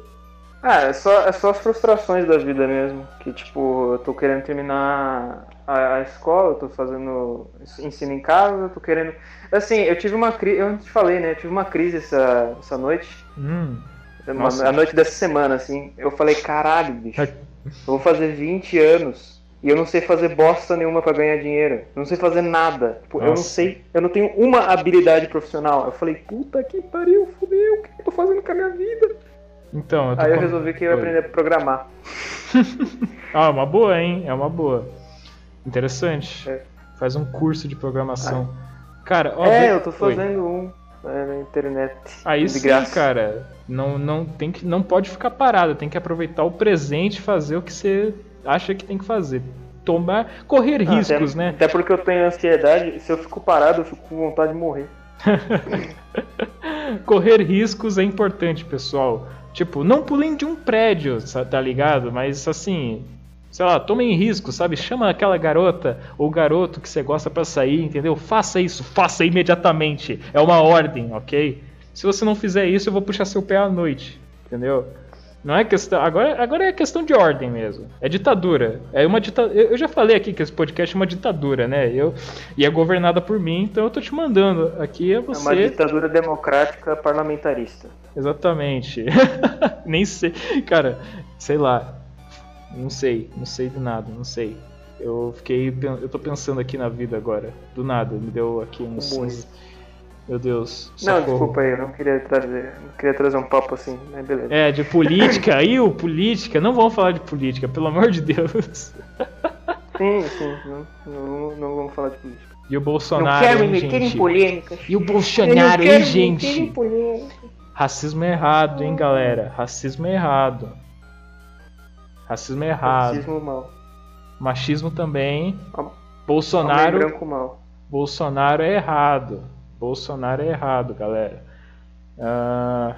Ah, é só, é só as frustrações da vida mesmo. Que, tipo, eu tô querendo terminar a, a escola, eu tô fazendo ensino em casa, eu tô querendo. Assim, eu tive uma crise, eu te falei, né? Eu tive uma crise essa, essa noite. Hum, uma- Nossa. a noite dessa semana, assim. Eu falei, caralho, bicho, eu vou fazer 20 anos. E eu não sei fazer bosta nenhuma pra ganhar dinheiro. Eu não sei fazer nada. Tipo, eu não sei. Eu não tenho uma habilidade profissional. Eu falei, puta que pariu, fudeu, o que eu tô fazendo com a minha vida? então, eu Aí eu com- resolvi que eu ia Oi. aprender a programar. [LAUGHS] Ah, uma boa, hein? É uma boa. Interessante. É. Faz um curso de programação. Cara, ó, é, eu tô Oi. fazendo um é, na internet. Aí sim, graça. cara. Não, não, tem que, não pode ficar parado, tem que aproveitar o presente e fazer o que você acha que tem que fazer. Tomar. Correr Ah, riscos, até, né? Até porque eu tenho ansiedade, se eu fico parado, eu fico com vontade de morrer. [LAUGHS] Correr riscos é importante, pessoal. Tipo, não pulem de um prédio, tá ligado? Mas assim, sei lá, tomem risco, sabe? Chama aquela garota ou garoto que você gosta pra sair, entendeu? Faça isso, faça imediatamente. É uma ordem, ok? Se você não fizer isso, eu vou puxar seu pé à noite, entendeu? Não é questão. Agora, agora é questão de ordem mesmo. É ditadura. É uma dita... Eu já falei aqui que esse podcast é uma ditadura, né? Eu... E é governada por mim, então eu tô te mandando. Aqui é É você. uma ditadura democrática parlamentarista. Exatamente. [LAUGHS] Nem sei. Cara, sei lá. Não sei. Não sei de nada. Não sei. Eu fiquei. Eu tô pensando aqui na vida agora. Do nada. Me deu aqui um. Comunismo. Meu Deus. Não, socorro. desculpa aí, eu não queria trazer, não queria trazer um papo assim, mas beleza. É, de política. [LAUGHS] Aí, o política. Não vamos falar de política, pelo amor de Deus. [LAUGHS] Sim, sim, não, não, não vamos falar de política. E o Não Bolsonaro, quero hein, me meter em gente? polêmicas. E o Eu Bolsonaro, não hein, quero me meter em gente? polêmicas. Racismo é errado, hein, galera? Racismo é errado. Racismo é errado. Racismo mal. Machismo também. Homem Bolsonaro. branco mal. Bolsonaro é errado. Bolsonaro é errado, galera. Ah,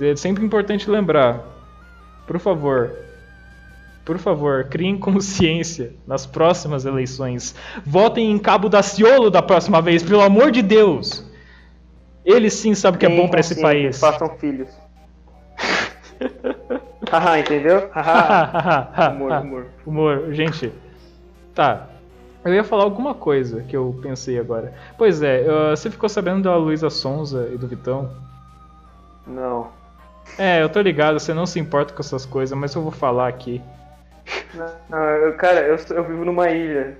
é sempre importante lembrar. Por favor. Por favor, criem consciência nas próximas eleições. Votem em Cabo Daciolo da próxima vez, pelo amor de Deus. Ele sim sabe o que é bom pra esse país. Façam filhos. [LAUGHS] Haha, entendeu? Haha. [LAUGHS] humor, humor. Humor, gente. Tá. Eu ia falar alguma coisa que eu pensei agora. Pois é, você ficou sabendo da Luísa Sonza e do Vitão? Não. É, eu tô ligado, você não se importa com essas coisas, mas eu vou falar aqui. Não, não, eu- cara, eu, eu vivo numa ilha.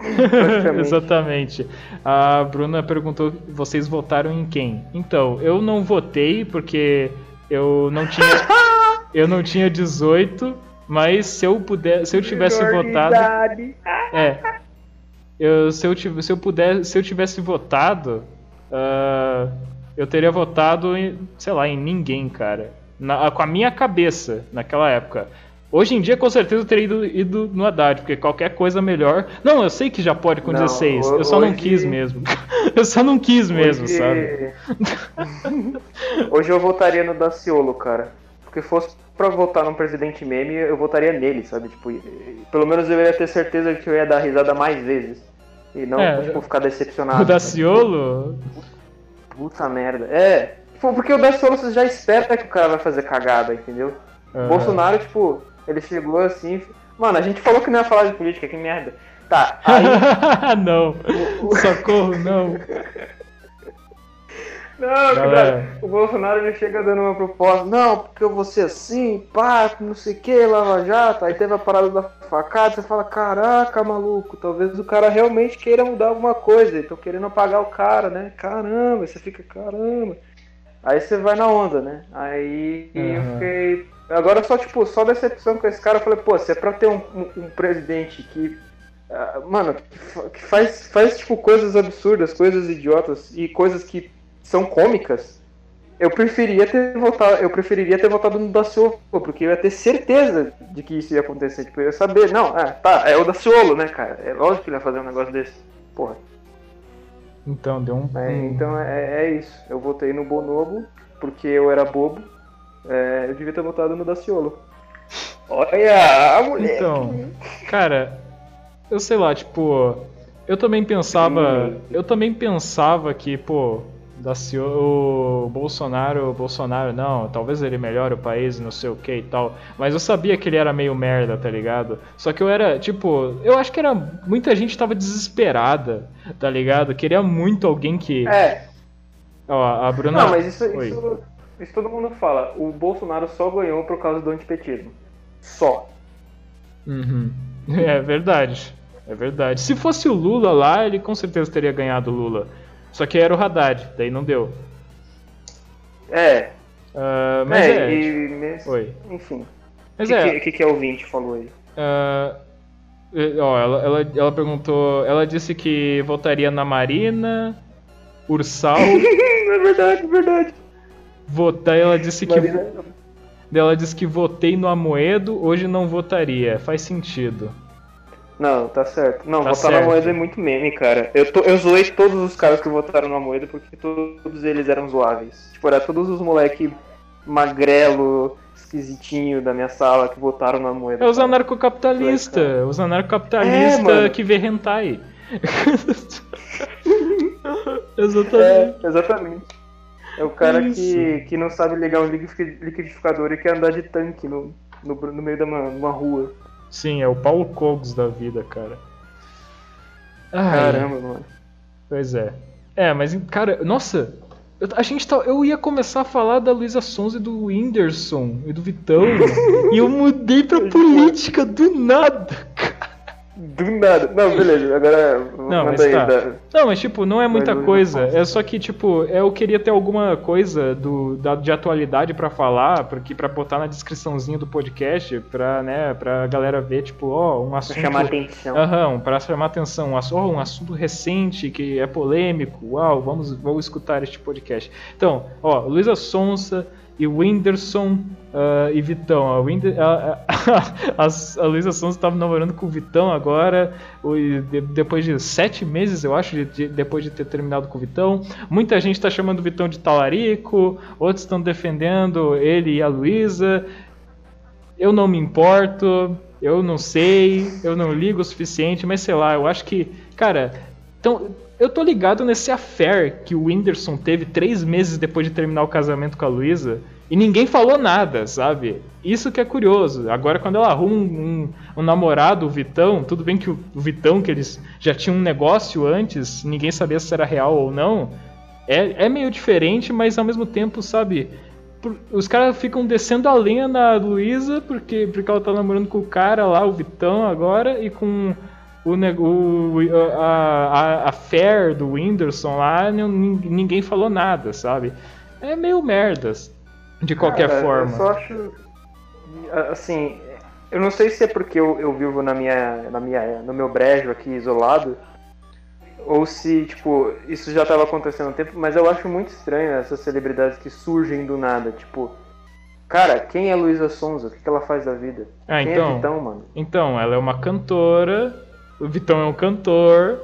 [LAUGHS] Exatamente. A Bruna perguntou: vocês votaram em quem? Então, eu não votei porque eu não tinha. [LAUGHS] eu não tinha 18, mas se eu puder, se eu tivesse votado. É. Eu, se, eu, tiv- se eu puder, se eu tivesse votado, ah, eu teria votado em, sei lá, em ninguém, cara. Na- com a minha cabeça naquela época. Hoje em dia, com certeza, eu teria ido, ido no Haddad, porque qualquer coisa melhor. Não, eu sei que já pode com Não, 16. ho- Eu só não hoje- quis mesmo. [LAUGHS] eu só não quis mesmo, Hoje- sabe? [LAUGHS] [LAUGHS] Hoje eu votaria no Daciolo, cara. Porque fosse pra votar num presidente meme, eu votaria nele, sabe? Tipo, pelo menos eu ia ter certeza que eu ia dar risada mais vezes. E não, É, tipo, ficar decepcionado. O Daciolo. Puta merda. É. Tipo, porque o Daciolo você já espera que o cara vai fazer cagada, entendeu? ah, Bolsonaro, tipo, ele chegou assim. Mano, a gente falou que não ia falar de política, que merda. Tá, aí. [LAUGHS] não. Socorro, não. [LAUGHS] Não, Galera. cara, o Bolsonaro ele chega dando uma proposta, não, porque eu vou ser assim, pá, não sei o que, Lava Jato, aí teve a parada da facada, você fala, caraca, maluco, talvez o cara realmente queira mudar alguma coisa, estão querendo apagar o cara, né? Caramba, você fica, caramba. Aí você vai na onda, né? Aí eu Uhum. fiquei. Agora só, tipo, só decepção com esse cara, eu falei, pô, se é pra ter um, um- um presidente que. ah, Mano, que faz, faz tipo coisas absurdas, coisas idiotas e coisas que são cômicas, eu preferia ter votado, eu preferiria ter votado no Daciolo, porque eu ia ter certeza de que isso ia acontecer. Tipo, eu ia saber, não, é, tá, é o Daciolo, né, cara? É lógico que ele ia fazer um negócio desse. Porra. Então, deu um. É, então é, é isso. Eu votei no Bonobo, porque eu era bobo. É, eu devia ter votado no Daciolo. Olha, a mulher. Então, cara, eu sei lá, tipo, eu também pensava, Hum. eu também pensava que, pô, Daci- o Bolsonaro, o Bolsonaro não, talvez ele melhore o país, não sei o que e tal, mas eu sabia que ele era meio merda, tá ligado? Só que eu era, tipo, eu acho que era muita gente tava desesperada, tá ligado? Queria muito alguém que, É, ó, a Bruna não, mas isso, isso, isso todo mundo fala. O Bolsonaro só ganhou por causa do antipetismo. Só. Uhum. [LAUGHS] É verdade. É verdade. Se fosse o Lula lá, ele com certeza teria ganhado o Lula. Só que era o Haddad, daí não deu. É, Ah, mas é, é. e mes- Oi. enfim. O Mas que, é. que, que, que a ouvinte falou aí? eh, ó, ela, ela, ela perguntou. Ela disse que votaria na Marina, Ursal. [LAUGHS] é verdade, é verdade. votar, ela disse que. Marina- Ela disse que votei no Amoedo, hoje não votaria. Faz sentido. Não, tá certo. Não, Tá votar certo. na moeda é muito meme, cara. Eu, tô, eu zoei todos os caras que votaram na moeda porque todos eles eram zoáveis. Tipo, era todos os moleque magrelo, esquisitinho da minha sala que votaram na moeda. É os anarcocapitalistas. Os É, anarcocapitalistas mano. que vê hentai. [LAUGHS] [LAUGHS] Exatamente. É, exatamente. É o cara Isso. que, que não sabe ligar um liquidifi- liquidificador e quer andar de tanque no, no, no meio de uma, uma rua. Sim, é o Paulo Cogos da vida, cara. Ai, Caramba, mano. Pois é. É, mas, cara, nossa, eu, a gente tá, eu ia começar a falar da Luísa Sons e do Whindersson e do Vitão, [LAUGHS] e eu mudei pra política do nada. Do nada. Não, beleza, agora Não, mas aí. tá. Da... Não, mas tipo, não é muita coisa. É só que, tipo, eu queria ter alguma coisa do, da, de atualidade pra falar, porque para botar na descriçãozinha do podcast, pra, né, pra galera ver, tipo, ó, um Pra assunto. chamar atenção. Aham, para chamar atenção, um oh, um assunto recente que é polêmico, uau, vamos, vamos escutar este podcast. Então, ó, Luísa Sonsa e Whindersson ah, e Vitão. A, Whinder, a, a- [LAUGHS] a, Luísa Sonza estava namorando com o Vitão agora, depois de sete meses, eu acho, de, de, depois de ter terminado com o Vitão. Muita gente está chamando o Vitão de talarico, outros estão defendendo ele e a Luísa. Eu não me importo, eu não sei, eu não ligo o suficiente, mas sei lá, eu acho que, cara, então, eu tô ligado nesse affair que o Whindersson teve três meses depois de terminar o casamento com a Luísa e ninguém falou nada, sabe? Isso que é curioso. Agora, quando ela arruma um, um, um namorado, o Vitão, tudo bem que o, o, Vitão, que eles já tinham um negócio antes, ninguém sabia se era real ou não, é, é meio diferente, mas ao mesmo tempo, sabe? Os caras ficam descendo a lenha na Luísa porque, porque ela tá namorando com o cara lá, o Vitão, agora, e com o, o a, a, a Fair do Whindersson lá, ninguém falou nada, sabe? É meio merdas. De qualquer Cara, forma. Eu só acho. Assim, eu não sei se é porque eu, eu vivo na minha, na minha, no meu brejo aqui isolado, ou se, tipo, isso já estava acontecendo há tempo, mas eu acho muito estranho essas celebridades que surgem do nada. Tipo, cara, quem é Luísa Sonza? O que, que ela faz da vida? Ah, quem é então, é Vitão, mano? Então, ela é uma cantora, o Vitão é um cantor,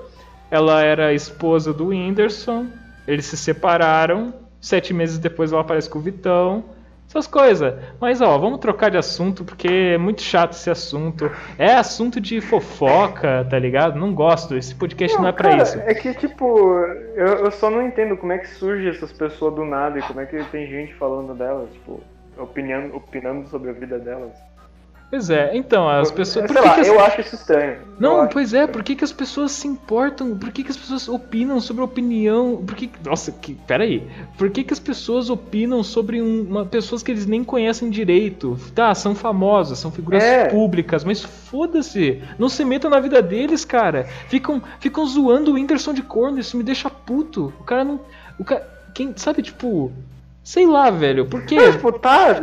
ela era esposa do Whindersson, eles se separaram Sete meses depois ela aparece com o Vitão. Essas coisas. Mas ó, vamos trocar de assunto porque é muito chato esse assunto. É assunto de fofoca, tá ligado? Não gosto. Esse podcast não, não é pra cara, isso. É que, tipo, eu, eu só não entendo como é que surge essas pessoas do nada e como é que tem gente falando delas, tipo, opinando, opinando sobre a vida delas. Pois é, então, as pessoas. Sei lá, as... eu acho isso estranho. Não, pois é, por que, que as pessoas se importam? Por que, que as pessoas opinam sobre a opinião? Por que. Nossa, que. Peraí. Por que, que as pessoas opinam sobre um, uma, pessoas que eles nem conhecem direito? Tá, são famosas, são figuras é. públicas, mas foda-se. Não se metam na vida deles, cara. Ficam, ficam zoando o Whindersson de corno, isso me deixa puto. O cara não. O cara. Quem. Sabe, tipo. Sei lá, velho, por quê? Não, tipo, tá,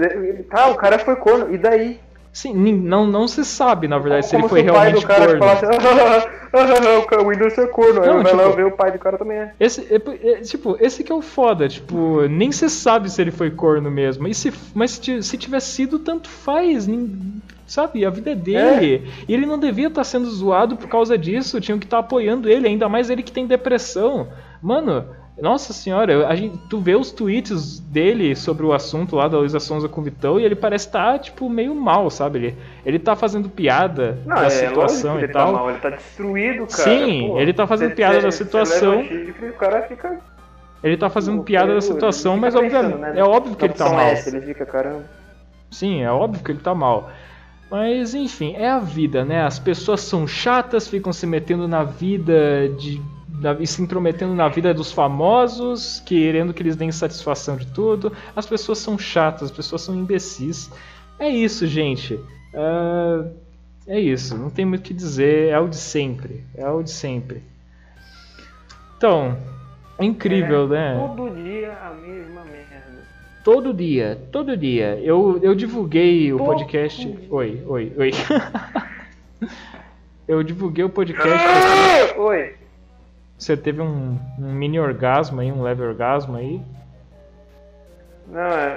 tá, o cara foi corno, e daí? Sim, não, não se sabe, na verdade, se ele foi se realmente corno. O pai do cara corno. Falasse, ah, o Windows é corno, não, aí vai tipo, lá ver o pai do cara também é. Esse, é, é, tipo, esse que é o foda, tipo, nem se sabe se ele foi corno mesmo. E se, mas se, se tivesse sido, tanto faz, nem, sabe? A vida é dele. É. E ele não devia estar tá sendo zoado por causa disso, tinham que estar tá apoiando ele, ainda mais ele que tem depressão. Mano, nossa senhora, a gente, tu vê os tweets dele sobre o assunto lá da Luísa Sonza com o Vitão e ele parece estar, tá, tipo, meio mal, sabe? Ele, ele tá fazendo piada Não, da é, situação e ele tá tal. Tá mal, ele tá destruído, cara. Sim, Pô, ele tá fazendo cê, piada cê, da situação. Chifre, o cara fica. Ele tá fazendo piada da situação, mas obviamente. Né? É óbvio que ele tá mal. S, ele fica, caramba. Sim, é óbvio que ele tá mal. Mas enfim, é a vida, né? As pessoas são chatas, ficam se metendo na vida de se intrometendo na vida dos famosos, querendo que eles deem satisfação de tudo. As pessoas são chatas, as pessoas são imbecis. É isso, gente. Uh, é isso, não tem muito o que dizer, é o de sempre. É o de sempre. Então, é incrível, é, né? Todo dia a mesma merda. Todo dia, todo dia. Eu, eu divulguei o todo podcast. Dia. Oi, oi, oi. [LAUGHS] eu divulguei o podcast. oi. Você teve um, um, mini orgasmo aí, um leve orgasmo aí? Não, é,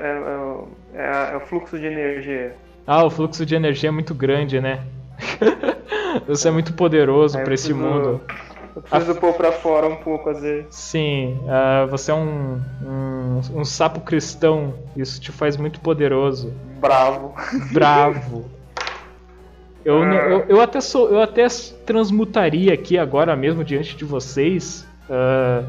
é, é, é, o fluxo de energia. Ah, o fluxo de energia é muito grande, né? [LAUGHS] Você é muito poderoso para esse mundo. Eu preciso A... pôr pra fora um pouco, às vezes. Sim, uh, você é um, um, um sapo cristão. Isso te faz muito poderoso. Bravo. Bravo. [LAUGHS] Eu, é. eu, eu, até sou, eu até transmutaria aqui agora mesmo diante de vocês uh,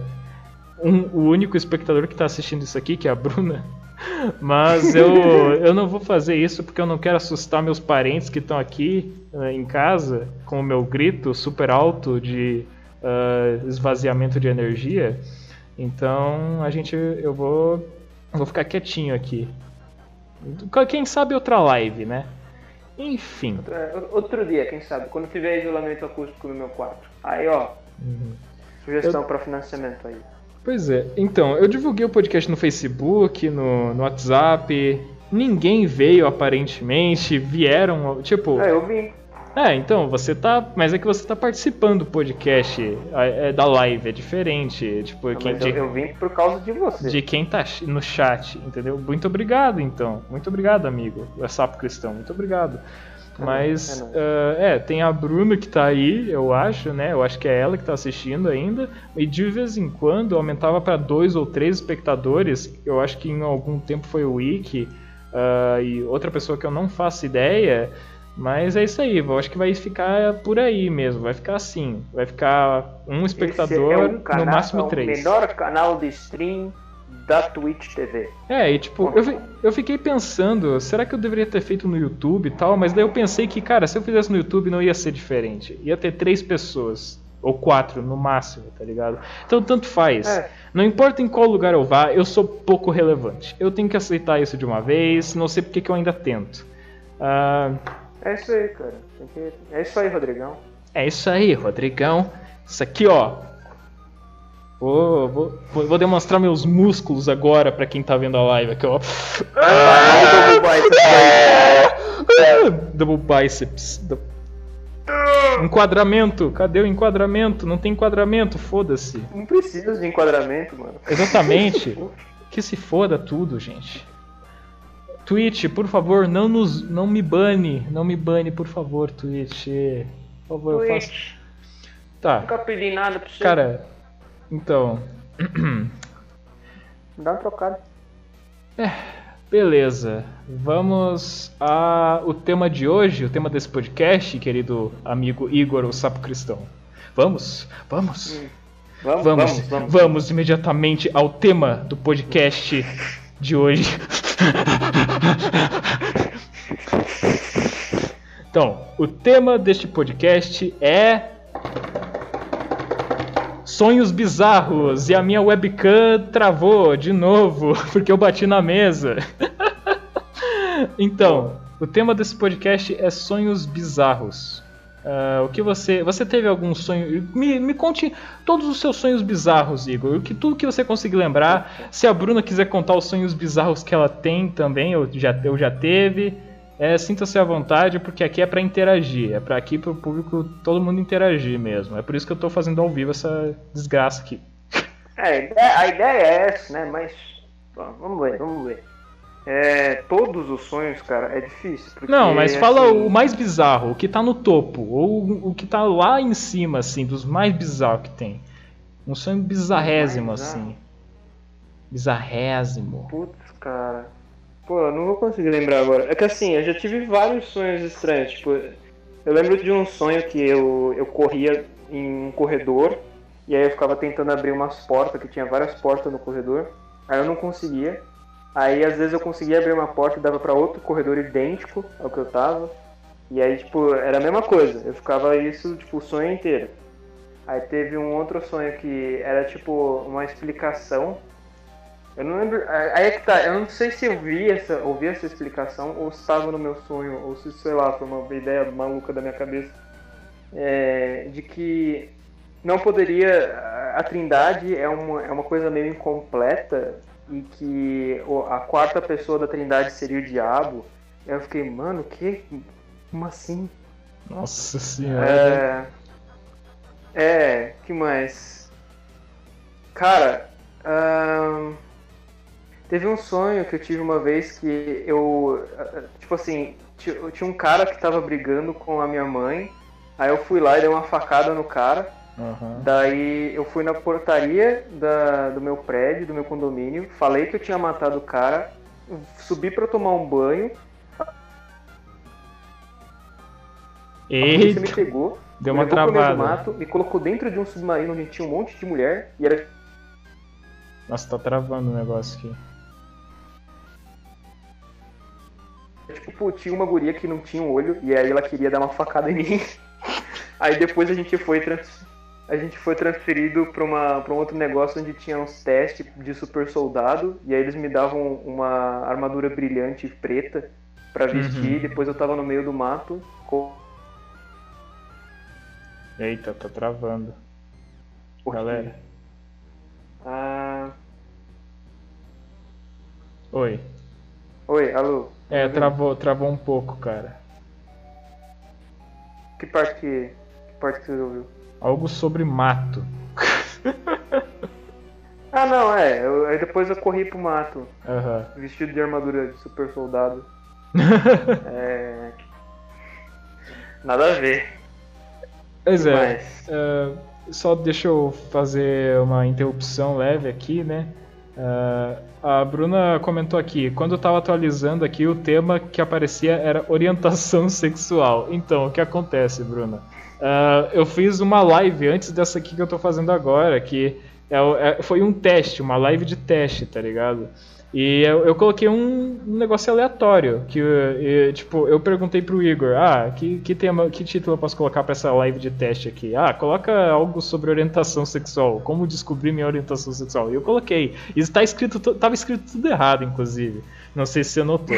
um, o único espectador que está assistindo isso aqui, que é a Bruna. [LAUGHS] Mas eu, [LAUGHS] eu não vou fazer isso porque eu não quero assustar meus parentes que estão aqui uh, em casa com o meu grito super alto de uh, esvaziamento de energia. Então a gente, eu vou, eu vou ficar quietinho aqui. Quem sabe outra live, né? Enfim. É, outro dia, quem sabe, quando tiver isolamento acústico no meu quarto. Aí, ó. Uhum. Sugestão eu... para financiamento aí. Pois é. Então, eu divulguei o podcast no Facebook, no, no WhatsApp. Ninguém veio aparentemente. Vieram, tipo. É, eu vim. É, então, você tá. Mas é que você tá participando do podcast é, da live, é diferente. Tipo, Não, quem, de, eu, vim por causa de você. De quem tá no chat, entendeu? Muito obrigado, então. Muito obrigado, amigo. É sapo cristão, muito obrigado. Mas, é ah, é, tem a Bruna que tá aí, eu acho, né? Eu acho que é ela que tá assistindo ainda. E de vez em quando aumentava para dois ou três espectadores. Eu acho que em algum tempo foi o Wiki. ah, e outra pessoa que eu não faço ideia. Mas é isso aí, eu acho que vai ficar por aí mesmo. Vai ficar assim. Vai ficar um espectador, Esse é o canal, no máximo é o três. menor canal de stream da Twitch TV. É, e tipo, eu, eu fiquei pensando, será que eu deveria ter feito no YouTube e tal? Mas daí eu pensei que, cara, se eu fizesse no YouTube não ia ser diferente. Ia ter três pessoas. Ou quatro, no máximo, tá ligado? Então tanto faz. É. Não importa em qual lugar eu vá, eu sou pouco relevante. Eu tenho que aceitar isso de uma vez, não sei porque que eu ainda tento. Ah, É isso aí, cara. Que- É isso aí, Rodrigão. é isso aí, Rodrigão. Isso aqui, ó. Vou, vou, vou- demonstrar meus músculos agora pra quem tá vendo a live aqui, ó. Double biceps. Enquadramento. Cadê o enquadramento? Não tem enquadramento, foda-se. Não precisa de enquadramento, mano. Exatamente. [LAUGHS] que se foda tudo, gente. Twitch, por favor, não nos, não me bane, não me bane, por favor, Twitch. Por favor, eu faço. Twitch, Tá, nunca pedi nada pra você. cara. Então, [CLEARS THROAT] Dá uma trocada. beleza. Vamos a o tema de hoje, o tema desse podcast, querido amigo Igor, o Sapo Cristão. Vamos, vamos. Vamos, Vamos, vamos, vamos, vamos. imediatamente ao tema do podcast [LAUGHS] de hoje. então, o tema deste podcast é sonhos bizarros e a minha webcam travou de novo [LAUGHS] porque eu bati na mesa. então, o tema desse podcast é sonhos bizarros. Ah, o que você. Você teve algum sonho? Me, me conte todos os seus sonhos bizarros, Igor. O que, tudo que você conseguir lembrar. Se a Bruna quiser contar os sonhos bizarros que ela tem também, eu já, eu já teve. É, Sinta-se à vontade, porque aqui é pra interagir. É pra aqui pro público todo mundo interagir mesmo. É por isso que eu tô fazendo ao vivo essa desgraça aqui. É, a ideia- a ideia é essa, né? Mas. bom, vamos ver, vamos ver. É, todos os sonhos, cara, é difícil. Porque, Não, mas fala assim, o mais bizarro, o que tá no topo, ou o que tá lá em cima, assim, dos mais bizarros que tem. Um sonho bizarrésimo, assim. Bizarrésimo. Putz, cara. Pô, eu não vou conseguir lembrar agora. É que assim, eu já tive vários sonhos estranhos. Tipo, eu lembro de um sonho que eu, eu corria em um corredor. E aí eu ficava tentando abrir umas portas, que tinha várias portas no corredor. Aí eu não conseguia. Aí às vezes eu conseguia abrir uma porta e dava pra outro corredor idêntico ao que eu tava. E aí, tipo, era a mesma coisa. Eu ficava isso, tipo, o sonho inteiro. Aí teve um outro sonho que era, tipo, uma explicação eu não lembro. Aí é que tá, eu não sei se eu vi essa, ouvi essa explicação ou se estava no meu sonho, ou se, sei lá, foi uma ideia maluca da minha cabeça. É, de que não poderia. A Trindade é uma, é uma coisa meio incompleta e que a quarta pessoa da Trindade seria o diabo. Aí eu fiquei, mano, que? Como assim? Nossa senhora. É. É, que mais? Cara, teve um sonho que eu tive uma vez que eu. Tipo assim, eu tinha um cara que tava brigando com a minha mãe. Aí eu fui lá e dei uma facada no cara. Aham. Daí eu fui na portaria da- do meu prédio, do meu condomínio, falei que eu tinha matado o cara, subi pra tomar um banho, a polícia me Eita, pegou, deu me uma travada. mato, me colocou dentro de um submarino onde tinha um monte de mulher e era Nossa, tá travando o negócio aqui. tipo, pô, tinha uma guria que não tinha um olho e aí ela queria dar uma facada em mim. [LAUGHS] Aí depois a gente foi trans- a gente foi transferido para um outro negócio onde tinha uns testes de super soldado e aí eles me davam uma armadura brilhante preta pra vestir, Uhum. depois eu tava no meio do mato com Eita, tá travando. Galera. Ah, Oi. oi, alô. É, Tá travou, travou um pouco, cara. Que parte que, que parte que você ouviu? Algo sobre mato. [LAUGHS] Ah, não, é. eu- aí depois eu corri pro mato, Aham. vestido de armadura de super soldado. [LAUGHS] É, Nada a ver. Pois é. Uh, só deixa eu fazer uma interrupção leve aqui, né? Uh, a Bruna comentou aqui, quando eu estava atualizando aqui, o tema que aparecia era orientação [LAUGHS] sexual. Então, o que acontece, Bruna? Uh, eu fiz uma live antes dessa aqui que eu estou fazendo agora, que é, é, foi um teste, uma live de teste, tá ligado? E eu, eu coloquei um, negócio aleatório, que e, tipo, eu perguntei pro Igor, ah, que, que tema, que título eu posso colocar para essa live de teste aqui? Ah, coloca algo sobre orientação sexual, como descobrir minha orientação sexual. E eu coloquei. E está escrito, tava escrito tudo errado, inclusive. Não sei se você notou.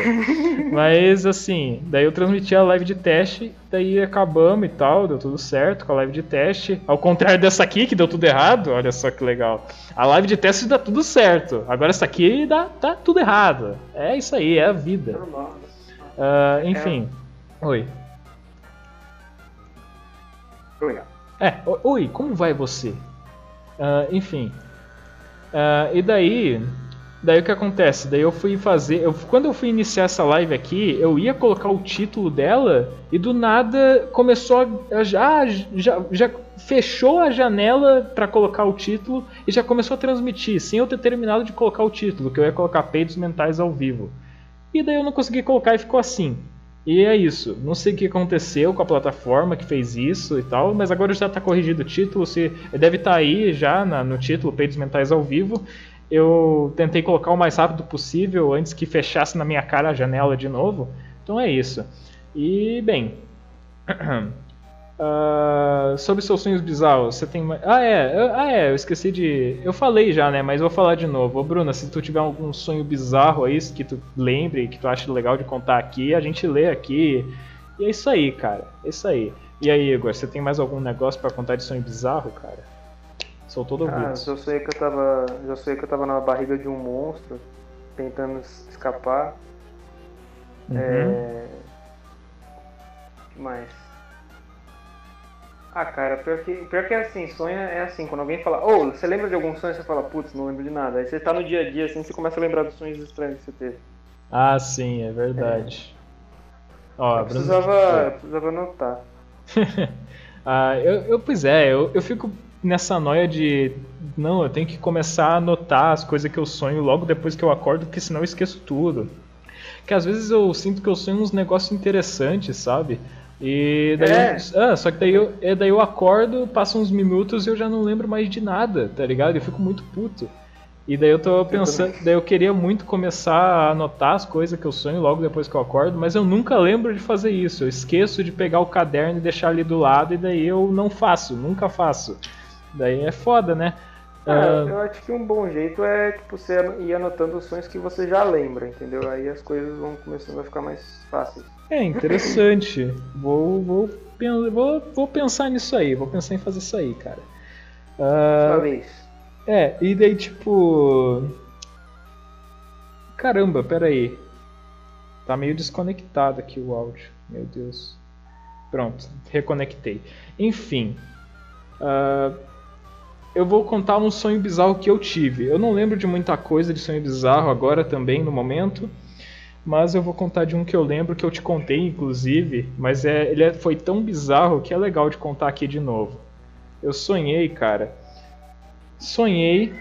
Mas assim, daí eu transmiti a live de teste, daí acabamos e tal, deu tudo certo com a live de teste. Ao contrário dessa aqui, que deu tudo errado, olha só que legal. A live de teste dá tudo certo. Agora essa aqui dá, dá tudo errado. É isso aí, é a vida. Uh, enfim. É. Oi. Oi. É, oi, como vai você? Uh, enfim. Uh, e daí, Daí o que acontece? Daí eu fui fazer. Eu, quando eu fui iniciar essa live aqui, eu ia colocar o título dela e do nada começou a. Já, já, já fechou a janela para colocar o título e já começou a transmitir, sem eu ter terminado de colocar o título, que eu ia colocar peitos mentais ao vivo. E daí eu não consegui colocar e ficou assim. E é isso. Não sei o que aconteceu com a plataforma que fez isso e tal, mas agora já está corrigido o título. Se deve estar tá aí já na, no título Peitos Mentais ao Vivo eu tentei colocar o mais rápido possível antes que fechasse na minha cara a janela de novo. Então é isso. E, bem. Uh, [CLEARS THROAT] sobre seus sonhos bizarros, você tem. Ah é, ah, é, eu esqueci de. Eu falei já, né? Mas vou falar de novo. Ô, Bruna, se tu tiver algum sonho bizarro aí que tu lembre, que tu acha legal de contar aqui, a gente lê aqui. E é isso aí, cara. É isso aí. E aí, Igor, você tem mais algum negócio para contar de sonho bizarro, cara? Sou todo. Ah, eu sei que eu tava. Já sei que eu tava na barriga de um monstro, tentando escapar. Uhum. É. O que mais? Ah, cara, pior que, pior que é assim, sonho é assim, quando alguém fala, ô, oh, você lembra de algum sonho? Você fala, putz, não lembro de nada. Aí você tá no dia a dia, assim, você começa a lembrar dos sonhos estranhos que você teve. Ah, sim, é verdade. É. Ó, eu, precisava, eu precisava anotar. [LAUGHS] ah, eu, eu, pois é, eu, eu fico nessa noia de não, eu tenho que começar a anotar as coisas que eu sonho logo depois que eu acordo, porque senão eu esqueço tudo. Que às vezes eu sinto que eu sonho uns negócios interessantes, sabe? E daí é. eu, ah, só que daí eu, daí eu acordo, passam uns minutos e eu já não lembro mais de nada, tá ligado? Eu fico muito puto. E daí eu tô pensando, daí eu queria muito começar a anotar as coisas que eu sonho logo depois que eu acordo, mas eu nunca lembro de fazer isso. Eu esqueço de pegar o caderno e deixar ali do lado e daí eu não faço, nunca faço. Daí é foda, né? É, uh... Eu acho que um bom jeito é tipo, você ir anotando os sonhos que você já lembra, entendeu? Aí as coisas vão começando a ficar mais fáceis. É interessante. [LAUGHS] vou, vou, vou, vou pensar nisso aí, vou pensar em fazer isso aí, cara. Uh... vez. É, e daí tipo. Caramba, peraí. Tá meio desconectado aqui o áudio. Meu Deus. Pronto, reconectei. Enfim. Uh, eu vou contar um sonho bizarro que eu tive. Eu não lembro de muita coisa de sonho bizarro agora também no momento, mas eu vou contar de um que eu lembro que eu te contei inclusive, mas é, ele é, foi tão bizarro que é legal de contar aqui de novo. Eu sonhei, cara. Sonhei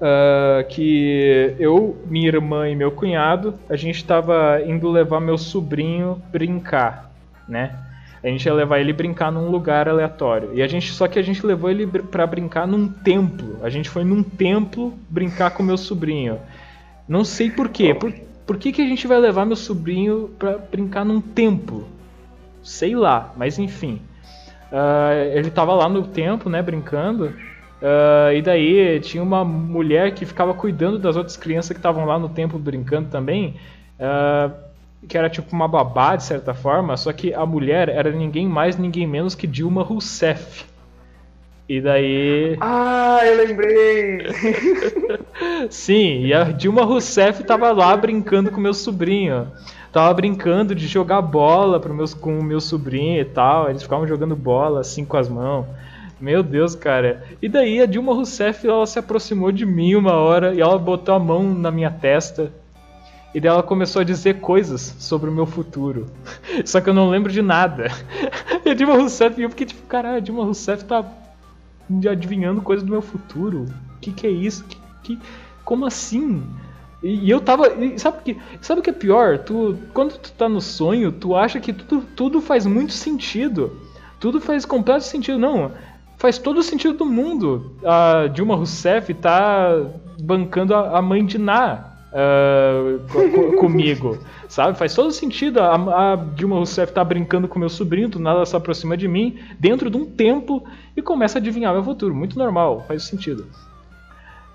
uh, que eu, minha irmã e meu cunhado, a gente estava indo levar meu sobrinho brincar, né? A gente ia levar ele brincar num lugar aleatório. E a gente só que a gente levou ele para brincar num templo. A gente foi num templo brincar com meu sobrinho. Não sei por quê. Por, por que, que a gente vai levar meu sobrinho para brincar num templo? Sei lá, mas enfim. Uh, ele tava lá no templo, né, brincando. Uh, e daí tinha uma mulher que ficava cuidando das outras crianças que estavam lá no templo brincando também. Uh, que era tipo uma babá, de certa forma, só que a mulher era ninguém mais, ninguém menos que Dilma Rousseff. E daí. Ah, eu lembrei! [LAUGHS] Sim, e a Dilma Rousseff tava lá brincando com meu sobrinho. Tava brincando de jogar bola pro meus, com o meu sobrinho e tal. Eles ficavam jogando bola assim com as mãos. Meu Deus, cara. E daí a Dilma Rousseff ela se aproximou de mim uma hora e ela botou a mão na minha testa E daí ela começou a dizer coisas sobre o meu futuro. [LAUGHS] Só que eu não lembro de nada. [LAUGHS] E a Dilma Rousseff, eu fiquei tipo, caralho, a Dilma Rousseff tá adivinhando coisas do meu futuro. O que, que é isso? Que, que, como assim? E, e eu tava. E sabe o que, sabe que é pior? Tu, quando tu tá no sonho, tu acha que tudo, tudo faz muito sentido. Tudo faz completo sentido. Não, faz todo o sentido do mundo. A Dilma Rousseff tá bancando a, a mãe de Ná uh, comigo, sabe? Faz todo sentido. A, a, Dilma Rousseff tá brincando com meu sobrinho, do nada se aproxima de mim, dentro de um templo, e começa a adivinhar meu futuro. Muito normal, faz sentido.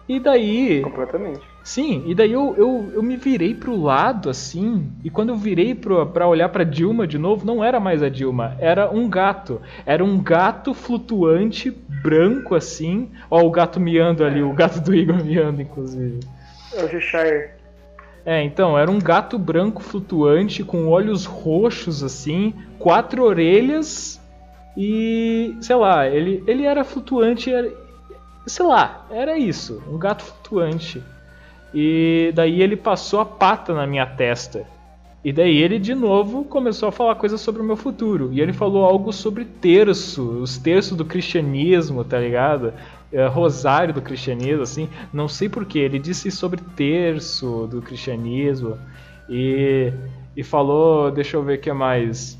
E daí. Completamente. Sim, e daí eu, eu, eu me virei pro lado assim, e quando eu virei pro, pra olhar pra Dilma de novo, não era mais a Dilma, era um gato. Era um gato flutuante, branco assim. Ó, o gato miando ali, o gato do Igor miando, inclusive. É o Cheshire. É, então, era um gato branco flutuante com olhos roxos assim, quatro orelhas e, sei lá, ele, ele era flutuante, era, sei lá, era isso, um gato flutuante. E daí ele passou a pata na minha testa. E daí ele de novo começou a falar coisas sobre o meu futuro. E ele falou algo sobre terço, os terços do cristianismo, tá ligado? É, rosário do cristianismo, assim, não sei porquê, ele disse sobre terço do cristianismo e, e falou, deixa eu ver o que mais,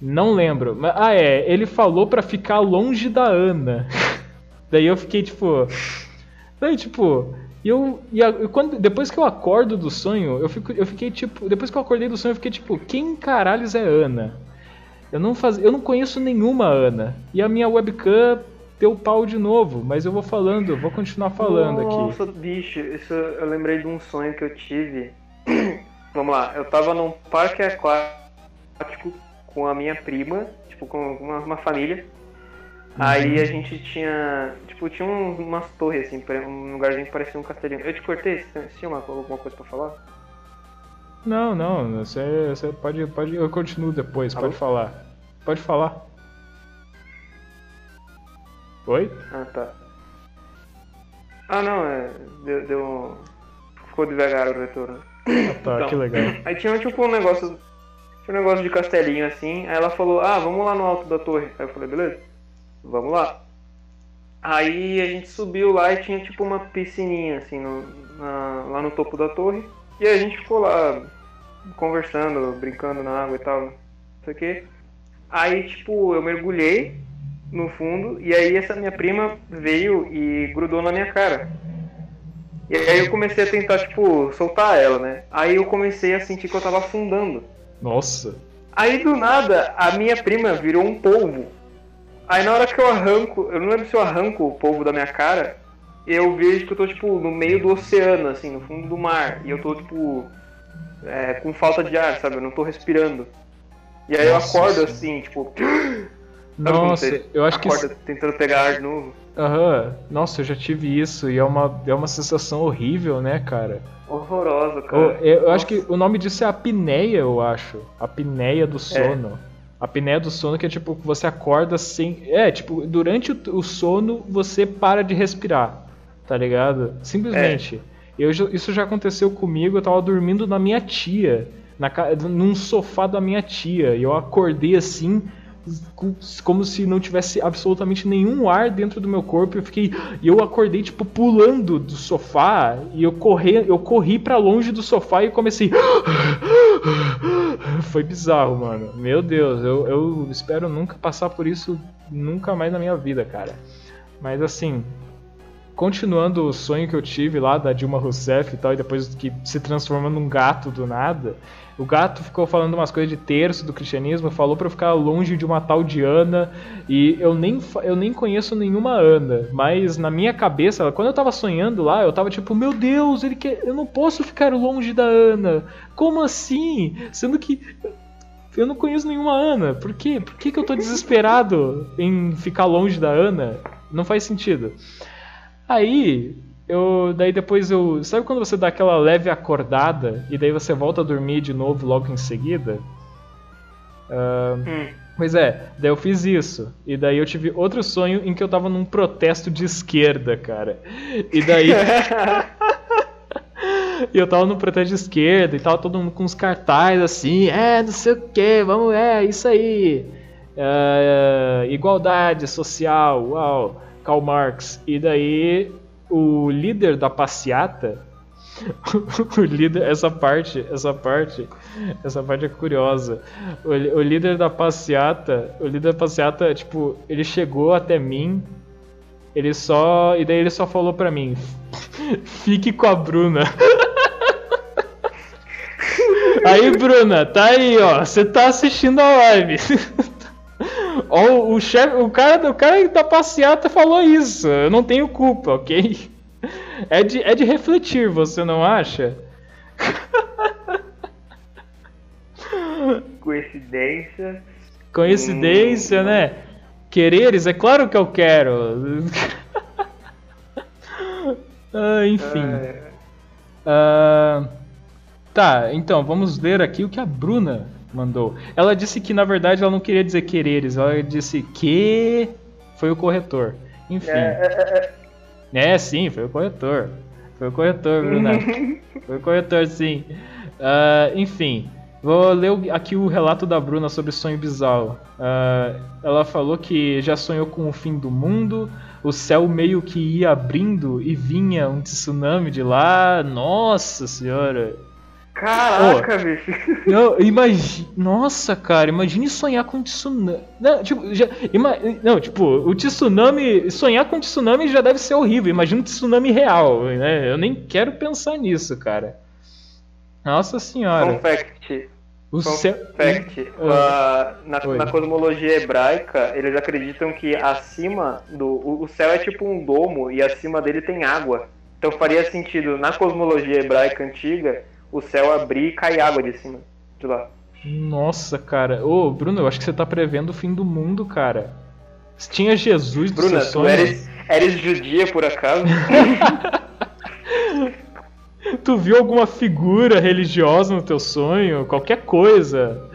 não lembro, ah é, ele falou para ficar longe da Ana, [LAUGHS] daí eu fiquei tipo, daí tipo, eu, e a, quando, depois que eu acordo do sonho, eu, fico, eu fiquei tipo, depois que eu acordei do sonho, eu fiquei tipo, quem caralhos é Ana? Eu não, faz, eu não conheço nenhuma Ana. E a minha webcam deu pau de novo, mas eu vou falando, eu vou continuar falando Nossa, aqui. Nossa, bicho, isso eu lembrei de um sonho que eu tive. [CLEARS THROAT] Vamos lá, eu tava num parque aquático com a minha prima, tipo, com uma, uma família. Uhum. Aí a gente tinha. Tipo, tinha um, umas torres, assim, um lugarzinho que parecia um castelinho. Eu te cortei? Você tinha uma, alguma coisa pra falar? Não, não, você, você pode, pode. Eu continuo depois, Alô? pode falar. Pode falar. Oi? Ah, tá. Ah, não, é. Deu. deu... Ficou devagar o retorno. Ah, tá, então, que legal. [LAUGHS] Aí tinha tipo um negócio. Tinha um negócio de castelinho assim. Aí ela falou: Ah, vamos lá no alto da torre. Aí eu falei: Beleza, vamos lá. Aí a gente subiu lá e tinha tipo uma piscininha assim no, na, lá no topo da torre. E a gente ficou lá conversando, brincando na água e tal. Não sei o que. Aí, tipo, eu mergulhei no fundo, e aí essa minha prima veio e grudou na minha cara. E aí eu comecei a tentar, tipo, soltar ela, né? Aí eu comecei a sentir que eu tava afundando. Nossa. Aí do nada, a minha prima virou um polvo. Aí na hora que eu arranco, eu não lembro se eu arranco o polvo da minha cara, eu vejo que eu tô, tipo, no meio do oceano, assim, no fundo do mar. E eu tô, tipo, é, com falta de ar, sabe? Eu não tô respirando. E aí Nossa, eu acordo, assim, tipo... Nossa, eu acho que. tentando pegar ar de novo. Aham, uhum. nossa, eu já tive isso e é uma, é uma sensação horrível, né, cara? Horrorosa, cara. Eu, eu acho que o nome disso é apneia, eu acho. Apneia do sono. É. Apneia do sono que é tipo, você acorda sem. É, tipo, durante o, o sono você para de respirar, tá ligado? Simplesmente. É. Eu, isso já aconteceu comigo, eu tava dormindo na minha tia, na, num sofá da minha tia, e eu acordei assim como se não tivesse absolutamente nenhum ar dentro do meu corpo. Eu fiquei, eu acordei tipo pulando do sofá e eu corri, eu corri para longe do sofá e comecei. [GASPS] Foi bizarro, mano. Meu Deus, eu, eu espero nunca passar por isso nunca mais na minha vida, cara. Mas assim, continuando o sonho que eu tive lá da Dilma Rousseff e tal, e depois que se transforma num gato do nada. O gato ficou falando umas coisas de terço do cristianismo, falou para eu ficar longe de uma tal de Ana, e eu nem, eu nem conheço nenhuma Ana, mas na minha cabeça, quando eu tava sonhando lá, eu tava tipo, meu Deus, ele quer, eu não posso ficar longe da Ana. Como assim? Sendo que eu não conheço nenhuma Ana. Por quê? Por que, que eu tô desesperado em ficar longe da Ana? Não faz sentido. Aí, eu daí depois eu sabe quando você dá aquela leve acordada e daí você volta a dormir de novo logo em seguida uh, hum. pois é daí eu fiz isso e daí eu tive outro sonho em que eu tava num protesto de esquerda cara e daí [LAUGHS] E eu tava no protesto de esquerda e tava todo mundo com uns cartazes assim, é, não sei o que, vamos, é, isso aí. É, igualdade social, uau, Karl Marx. E daí o líder da passeata, [LAUGHS] o líder, essa parte, essa parte, essa parte é curiosa. O, o líder da passeata, o líder da passeata, tipo, ele chegou até mim, ele só, e daí ele só falou pra mim, [LAUGHS] fique com a Bruna. [LAUGHS] Aí, Bruna, tá aí, ó. Você tá assistindo a live. Ó, o chefe, o cara, o cara da passeata falou isso. Eu não tenho culpa, ok? É de, é de refletir, você não acha? [LAUGHS] Coincidência. Coincidência, hum. né? Quereres, é claro que eu quero. [LAUGHS] ah, enfim. É. Uh, tá, então vamos ler aqui o que a Bruna mandou. Ela disse que na verdade ela não queria dizer quereres, ela disse que foi o corretor. Enfim. É, é, é, é sim, foi o corretor. Foi o corretor, Bruna. [LAUGHS] foi o corretor, sim. Uh, enfim, vou ler aqui o relato da Bruna sobre sonho bizarro. Uh, ela falou que já sonhou com o fim do mundo, o céu meio que ia abrindo e vinha um tsunami de lá. Nossa senhora! Caraca, oh, bicho. Não, imagine, nossa, cara, imagine sonhar com tsunami. Não, tipo, já, ima, não, tipo, o tsunami, sonhar com tsunami já deve ser horrível. Imagina um tsunami real, né? Eu nem quero pensar nisso, cara. Nossa senhora. Fun fact. O céu... fact. Uh, na, na, cosmologia hebraica, eles acreditam que acima do. O, o céu é tipo um domo e acima dele tem água. Então faria sentido na cosmologia hebraica antiga o céu abrir e cair água de cima de lá. Nossa, cara. Ô, Bruno, eu acho que você tá prevendo o fim do mundo, cara. Tinha Jesus do Bruna, tu eres, eres judia por acaso? [LAUGHS] tu viu alguma figura religiosa no teu sonho? Qualquer coisa?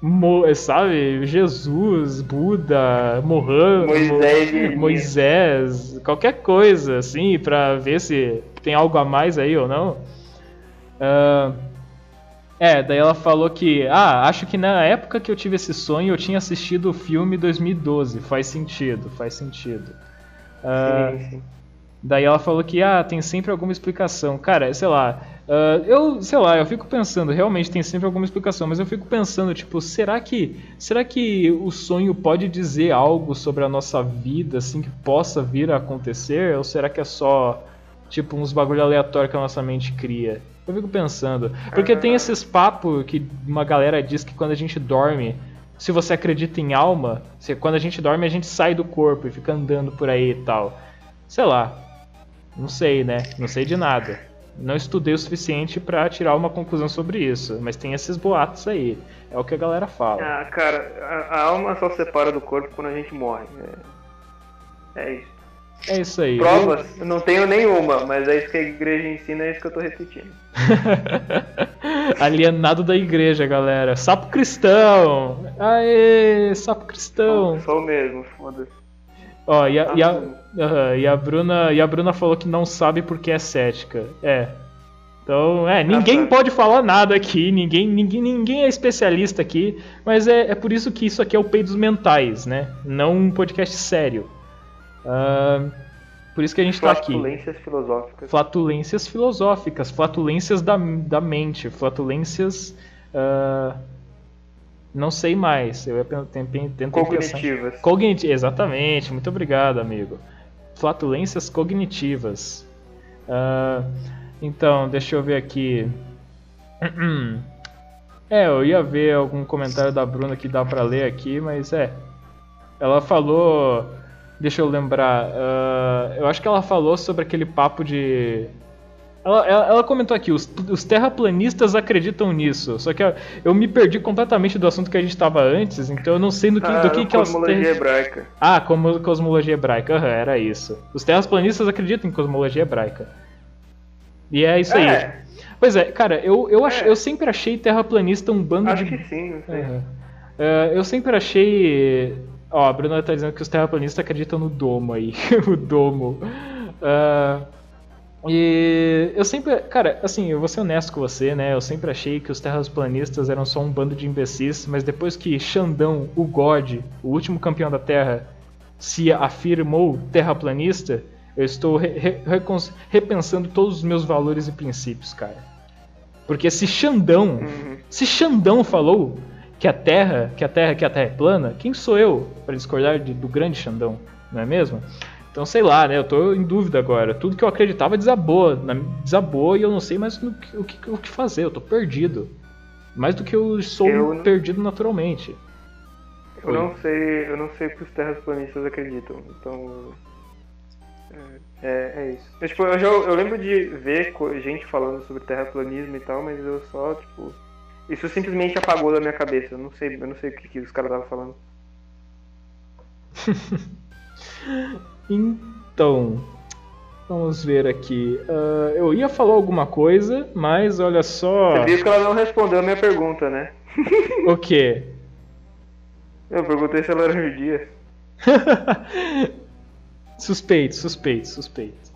Mo, sabe? Jesus, Buda, Mohammed, Moisés, Moisés, qualquer coisa, assim, pra ver se tem algo a mais aí ou não. Uh, é, daí ela falou que, ah, acho que na época que eu tive esse sonho eu tinha assistido o filme 2012. Faz sentido, faz sentido. Uh, sim, sim. Daí ela falou que, ah, tem sempre alguma explicação. Cara, sei lá, uh, eu, sei lá, eu fico pensando, realmente tem sempre alguma explicação, mas eu fico pensando, tipo, será que, será que o sonho pode dizer algo sobre a nossa vida, assim, que possa vir a acontecer? Ou será que é só, tipo, uns bagulho aleatório que a nossa mente cria? Eu fico pensando. Porque tem esses papos que uma galera diz que quando a gente dorme, se você acredita em alma, se, quando a gente dorme a gente sai do corpo e fica andando por aí e tal. Sei lá. Não sei, né? Não sei de nada. Não estudei o suficiente para tirar uma conclusão sobre isso, mas tem esses boatos aí. É o que a galera fala. Ah, cara, a, a alma só separa do corpo quando a gente morre. É, é isso. É isso aí. Provas? Eu não tenho nenhuma, mas é isso que a igreja ensina, é isso que eu tô repetindo. [LAUGHS] Alienado da igreja, galera. Sapo cristão! Aê, sapo cristão! Sou, mesmo, foda-se. Ó, e a, e, a, uh, e, a Bruna, e a Bruna falou que não sabe porque é cética. É. Então, é, ninguém pode falar nada aqui, ninguém, ninguém, ninguém é especialista aqui, mas é, é por isso que isso aqui é o Peidos Mentais, né? Não um podcast sério. Uh, por isso que a gente está aqui. Flatulências filosóficas. Flatulências filosóficas, flatulências da, da mente, flatulências. Uh, não sei mais. Eu tentei Cognitivas. Cognit exatamente, muito obrigado, amigo. Flatulências cognitivas. Uh, então, deixa eu ver aqui. [CLEARS THROAT] É, eu ia ver algum comentário da Bruna que dá para ler aqui, mas é. Ela falou Deixa eu lembrar. Uh, eu acho que ela falou sobre aquele papo de. Ela, ela, ela comentou aqui, os, os, terraplanistas acreditam nisso. Só que eu, eu, me perdi completamente do assunto que a gente estava antes, então eu não sei do que, ah, do que, que elas. Cosmologia hebraica. Ah, como cosmologia hebraica, uhum, era isso. Os terraplanistas acreditam em cosmologia hebraica. E é isso é. aí. Pois é, cara, eu, eu, ach, é. eu sempre achei terraplanista um bando acho de. Acho que sim, não sei. Uhum. Uh, eu sempre achei Ó, a Bruna tá dizendo que os terraplanistas acreditam no domo aí. [LAUGHS] o domo. Uh, E eu sempre, cara, assim, eu vou ser honesto com você, né? Eu sempre achei que os terraplanistas eram só um bando de imbecis, mas depois que Xandão, o God, o último campeão da Terra, se afirmou terraplanista, eu estou re re repensando todos os meus valores e princípios, cara. Porque se Xandão, uhum. se Xandão falou que a Terra, que a Terra, que a Terra é plana, quem sou eu para discordar de, do grande Xandão, não é mesmo? Então, sei lá, né? Eu tô em dúvida agora. Tudo que eu acreditava desabou. Desabou e eu não sei mais o que, o que, o que fazer. Eu tô perdido. Mais do que eu sou eu não... perdido naturalmente. Eu não sei, eu não sei o que os terraplanistas acreditam. Então. É, é, é isso. Eu, tipo, eu, já, eu lembro de ver gente falando sobre terraplanismo e tal, mas eu só, tipo. Isso simplesmente apagou da minha cabeça. Eu não sei, eu não sei o que, que os caras estavam falando. [LAUGHS] Então, vamos ver aqui. Uh, eu ia falar alguma coisa, mas olha só. Você viu que ela não respondeu a minha pergunta, né? [LAUGHS] o quê? Eu perguntei se ela era judia. [LAUGHS] suspeito, suspeito, suspeito.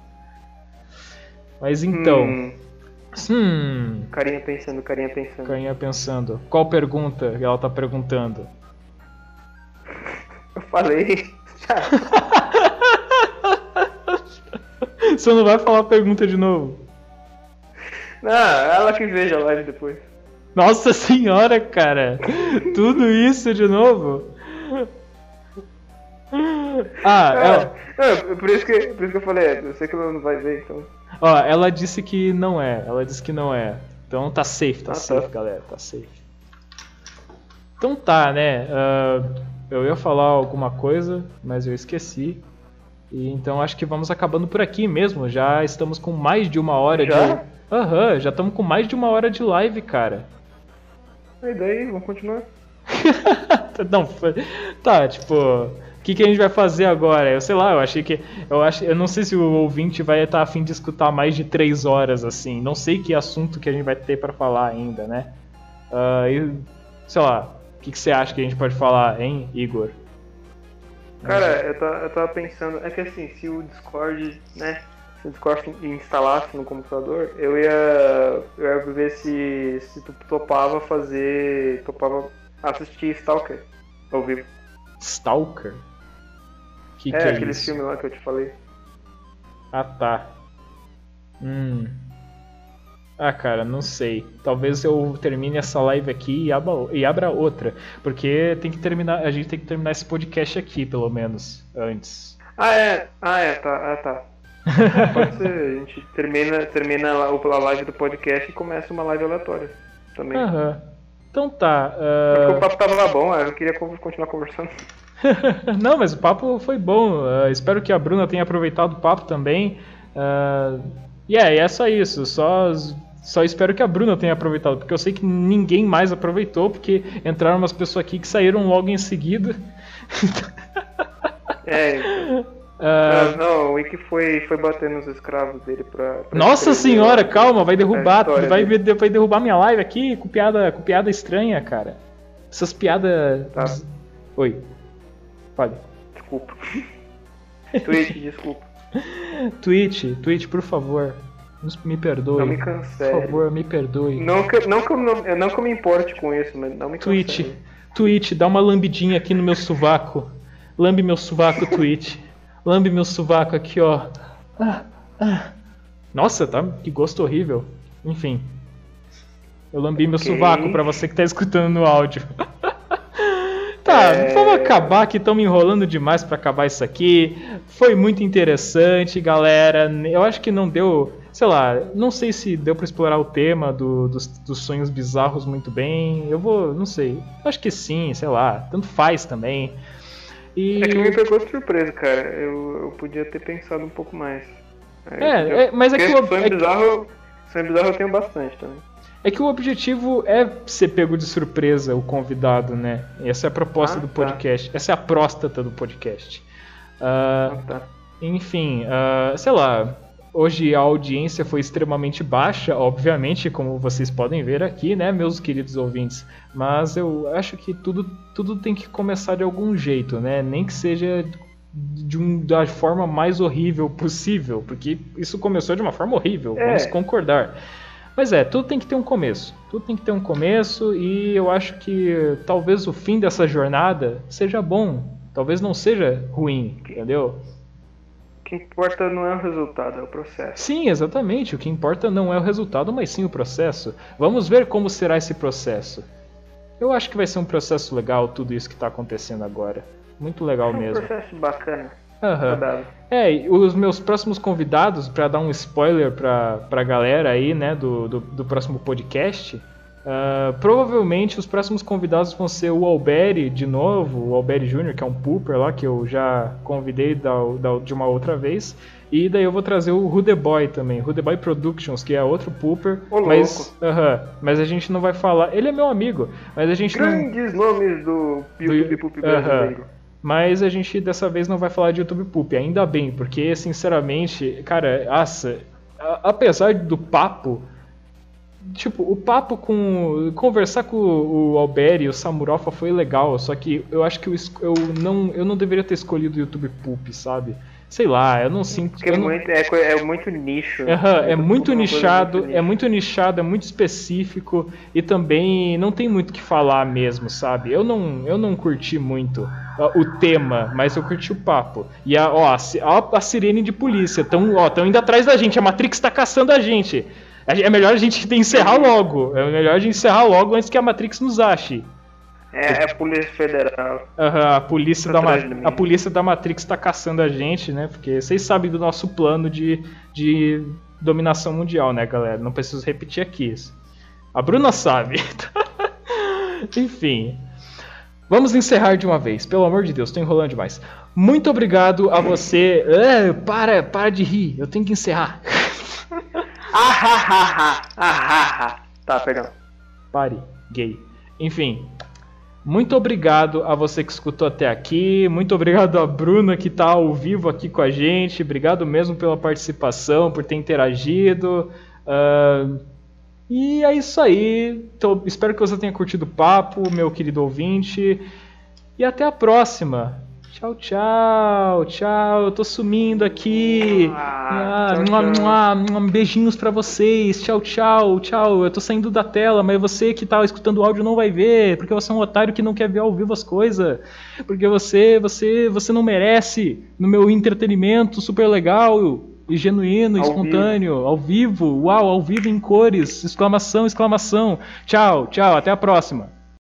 Mas então. Hum. Hum. Carinha pensando, carinha pensando. Carinha pensando. Qual pergunta ela tá perguntando? Eu falei. [LAUGHS] Você não vai falar a pergunta de novo? Não, ela que veja a live depois. Nossa senhora, cara! Tudo isso de novo? Ah, é, ela... é, por, isso que, por isso que eu falei, eu sei que ela não vai ver, então. Ó, ela disse que não é, ela disse que não é. Então tá safe, tá ah, safe, tá. galera, tá safe. Então tá, né? Uh, eu ia falar alguma coisa, mas eu esqueci. E então acho que vamos acabando por aqui mesmo. Já estamos com mais de uma hora já? de. Aham, uhum, já estamos com mais de uma hora de live, cara. E daí, vamos continuar. [LAUGHS] não, tá, tipo, que, que a gente vai fazer agora? Eu sei lá, eu achei que. Eu, acho, eu não sei se o ouvinte vai estar afim de escutar mais de três horas, assim. Não sei que assunto que a gente vai ter para falar ainda, né? Uh, e, sei lá, o que, que você acha que a gente pode falar, hein, Igor? Cara, eu tava, eu tava pensando, é que assim, se o Discord, né, se o Discord instalasse no computador, eu ia, eu ia ver se, se tu topava fazer, topava assistir Stalker ao vivo. Stalker? Que é, que é aquele isso? filme lá que eu te falei. Ah, tá. Hum. Ah, cara, não sei. Talvez eu termine essa live aqui e abra, e abra outra. Porque tem que terminar. A gente tem que terminar esse podcast aqui, pelo menos, antes. Ah, é. Ah, é, tá. Ah, tá. Pode ser, a gente termina, termina a live do podcast e começa uma live aleatória também. Aham. Então tá. Uh... Porque o papo tava bom, eu queria continuar conversando. [LAUGHS] Não, mas o papo foi bom. Uh, espero que a Bruna tenha aproveitado o papo também. Uh, e yeah, é, é só isso. Só só espero que a Bruna tenha aproveitado, porque eu sei que ninguém mais aproveitou, porque entraram umas pessoas aqui que saíram logo em seguida. [LAUGHS] é. Uh... Não, o Wiki foi, foi bater nos escravos dele pra. pra Nossa senhora, calma, vai derrubar. Vai, vai derrubar minha live aqui com piada, com piada estranha, cara. Essas piadas. Tá. Oi. Fale. Desculpa. [LAUGHS] Twitch, desculpa. Twitch, Twitch, por favor. Me perdoe. Não me cancele. Por favor, me perdoe. Não que, não que, eu, não, não que eu me importe com isso, mas não me Twitch, cancele. Twitch, dá uma lambidinha aqui no meu sovaco. Lambe meu sovaco, Twitch. Lambe meu sovaco aqui, ó. Ah, ah. Nossa, tá? Que gosto horrível. Enfim. Eu lambi okay. meu sovaco pra você que tá escutando no áudio. [LAUGHS] tá, é... vamos acabar que estão me enrolando demais para acabar isso aqui. Foi muito interessante, galera. Eu acho que não deu sei lá, não sei se deu para explorar o tema do, dos, dos, sonhos bizarros muito bem. Eu vou, não sei. Acho que sim, sei lá. Tanto faz também. E... É que me pegou de surpresa, cara. Eu, eu podia ter pensado um pouco mais. É, é mas é que o sonho, é bizarro, sonho bizarro eu tenho bastante também. É que o objetivo é ser pego de surpresa o convidado, né? Essa é a proposta ah, do tá. podcast. Tá. Essa é a próstata do podcast. Uh, ah, tá. Enfim, uh, sei lá. Hoje a audiência foi extremamente baixa, obviamente, como vocês podem ver aqui, né, meus queridos ouvintes. Mas eu acho que tudo, tudo tem que começar de algum jeito, né? Nem que seja de um, da forma mais horrível possível, porque isso começou de uma forma horrível, É. vamos concordar. Mas é, tudo tem que ter um começo. Tudo tem que ter um começo e eu acho que talvez o fim dessa jornada seja bom. Talvez não seja ruim, entendeu? O que importa não é o resultado, é o processo. Sim, exatamente. O que importa não é o resultado, mas sim o processo. Vamos ver como será esse processo. Eu acho que vai ser um processo legal tudo isso que está acontecendo agora. Muito legal É um mesmo. processo bacana. Saudável. É, os meus próximos convidados, pra dar um spoiler pra, pra galera aí, né, do, do, do próximo podcast, ah, provavelmente os próximos convidados vão ser o Alberi de novo, o Alberi Jr., que é um pooper lá, que eu já convidei da, da- de uma outra vez. E daí eu vou trazer o Rudeboy também, Rudeboy Productions, que é outro pooper, Ô, mas, aham, mas a gente não vai falar. Ele é meu amigo, mas a gente não. Grandes nomes do YouTube Poop Aham. brasileiro. Mas a gente dessa vez não vai falar de YouTube Poop, ainda bem, porque sinceramente, cara, a- apesar do papo, tipo, o papo com. conversar com o o Alberi e o Samurofa foi legal, só que eu acho que eu, eu não, eu não deveria ter escolhido o YouTube Poop, sabe? Sei lá, eu não sinto. Porque é não- muito, é, é muito nicho. Aham, é muito Uma coisa nichado, muito é muito nichado, é muito específico e também não tem muito o que falar mesmo, sabe? Eu não, eu não curti muito ó, o tema, mas eu curti o papo. E a, ó, a, a sirene de polícia, tão, ó, tão indo atrás da gente, a Matrix tá caçando a gente. É é melhor a gente encerrar logo, é melhor a gente encerrar logo antes que a Matrix nos ache. É, é a Polícia Federal. Aham, a polícia da mim. a polícia da Matrix tá caçando a gente, né? Porque vocês sabem do nosso plano de, de dominação mundial, né, galera? Não preciso repetir aqui isso. A Bruna sabe. [LAUGHS] Enfim. Vamos encerrar de uma vez, pelo amor de Deus, tô enrolando demais. Muito obrigado a você. É, para, para de rir, eu tenho que encerrar. [LAUGHS] Ah, ah, ah, ah. Tá, perdão. Pare, gay. Enfim, muito obrigado a você que escutou até aqui. Muito obrigado a Bruna que está ao vivo aqui com a gente. Obrigado mesmo pela participação, por ter interagido. Ah, e é isso aí. Então, espero que você tenha curtido o papo, meu querido ouvinte. E até a próxima. Tchau, tchau, tchau. Eu tô sumindo aqui. Ah, Ah, tchau, mua, tchau. mua, mua, beijinhos pra vocês. Tchau, tchau, tchau. Eu tô saindo da tela, mas você que tá escutando o áudio não vai ver, porque você é um otário que não quer ver ao vivo as coisas. Porque você, você, você não merece no meu entretenimento super legal e genuíno, Ao espontâneo, ao vivo. Uau, ao vivo em cores. Exclamação, exclamação. Tchau, tchau, até a próxima.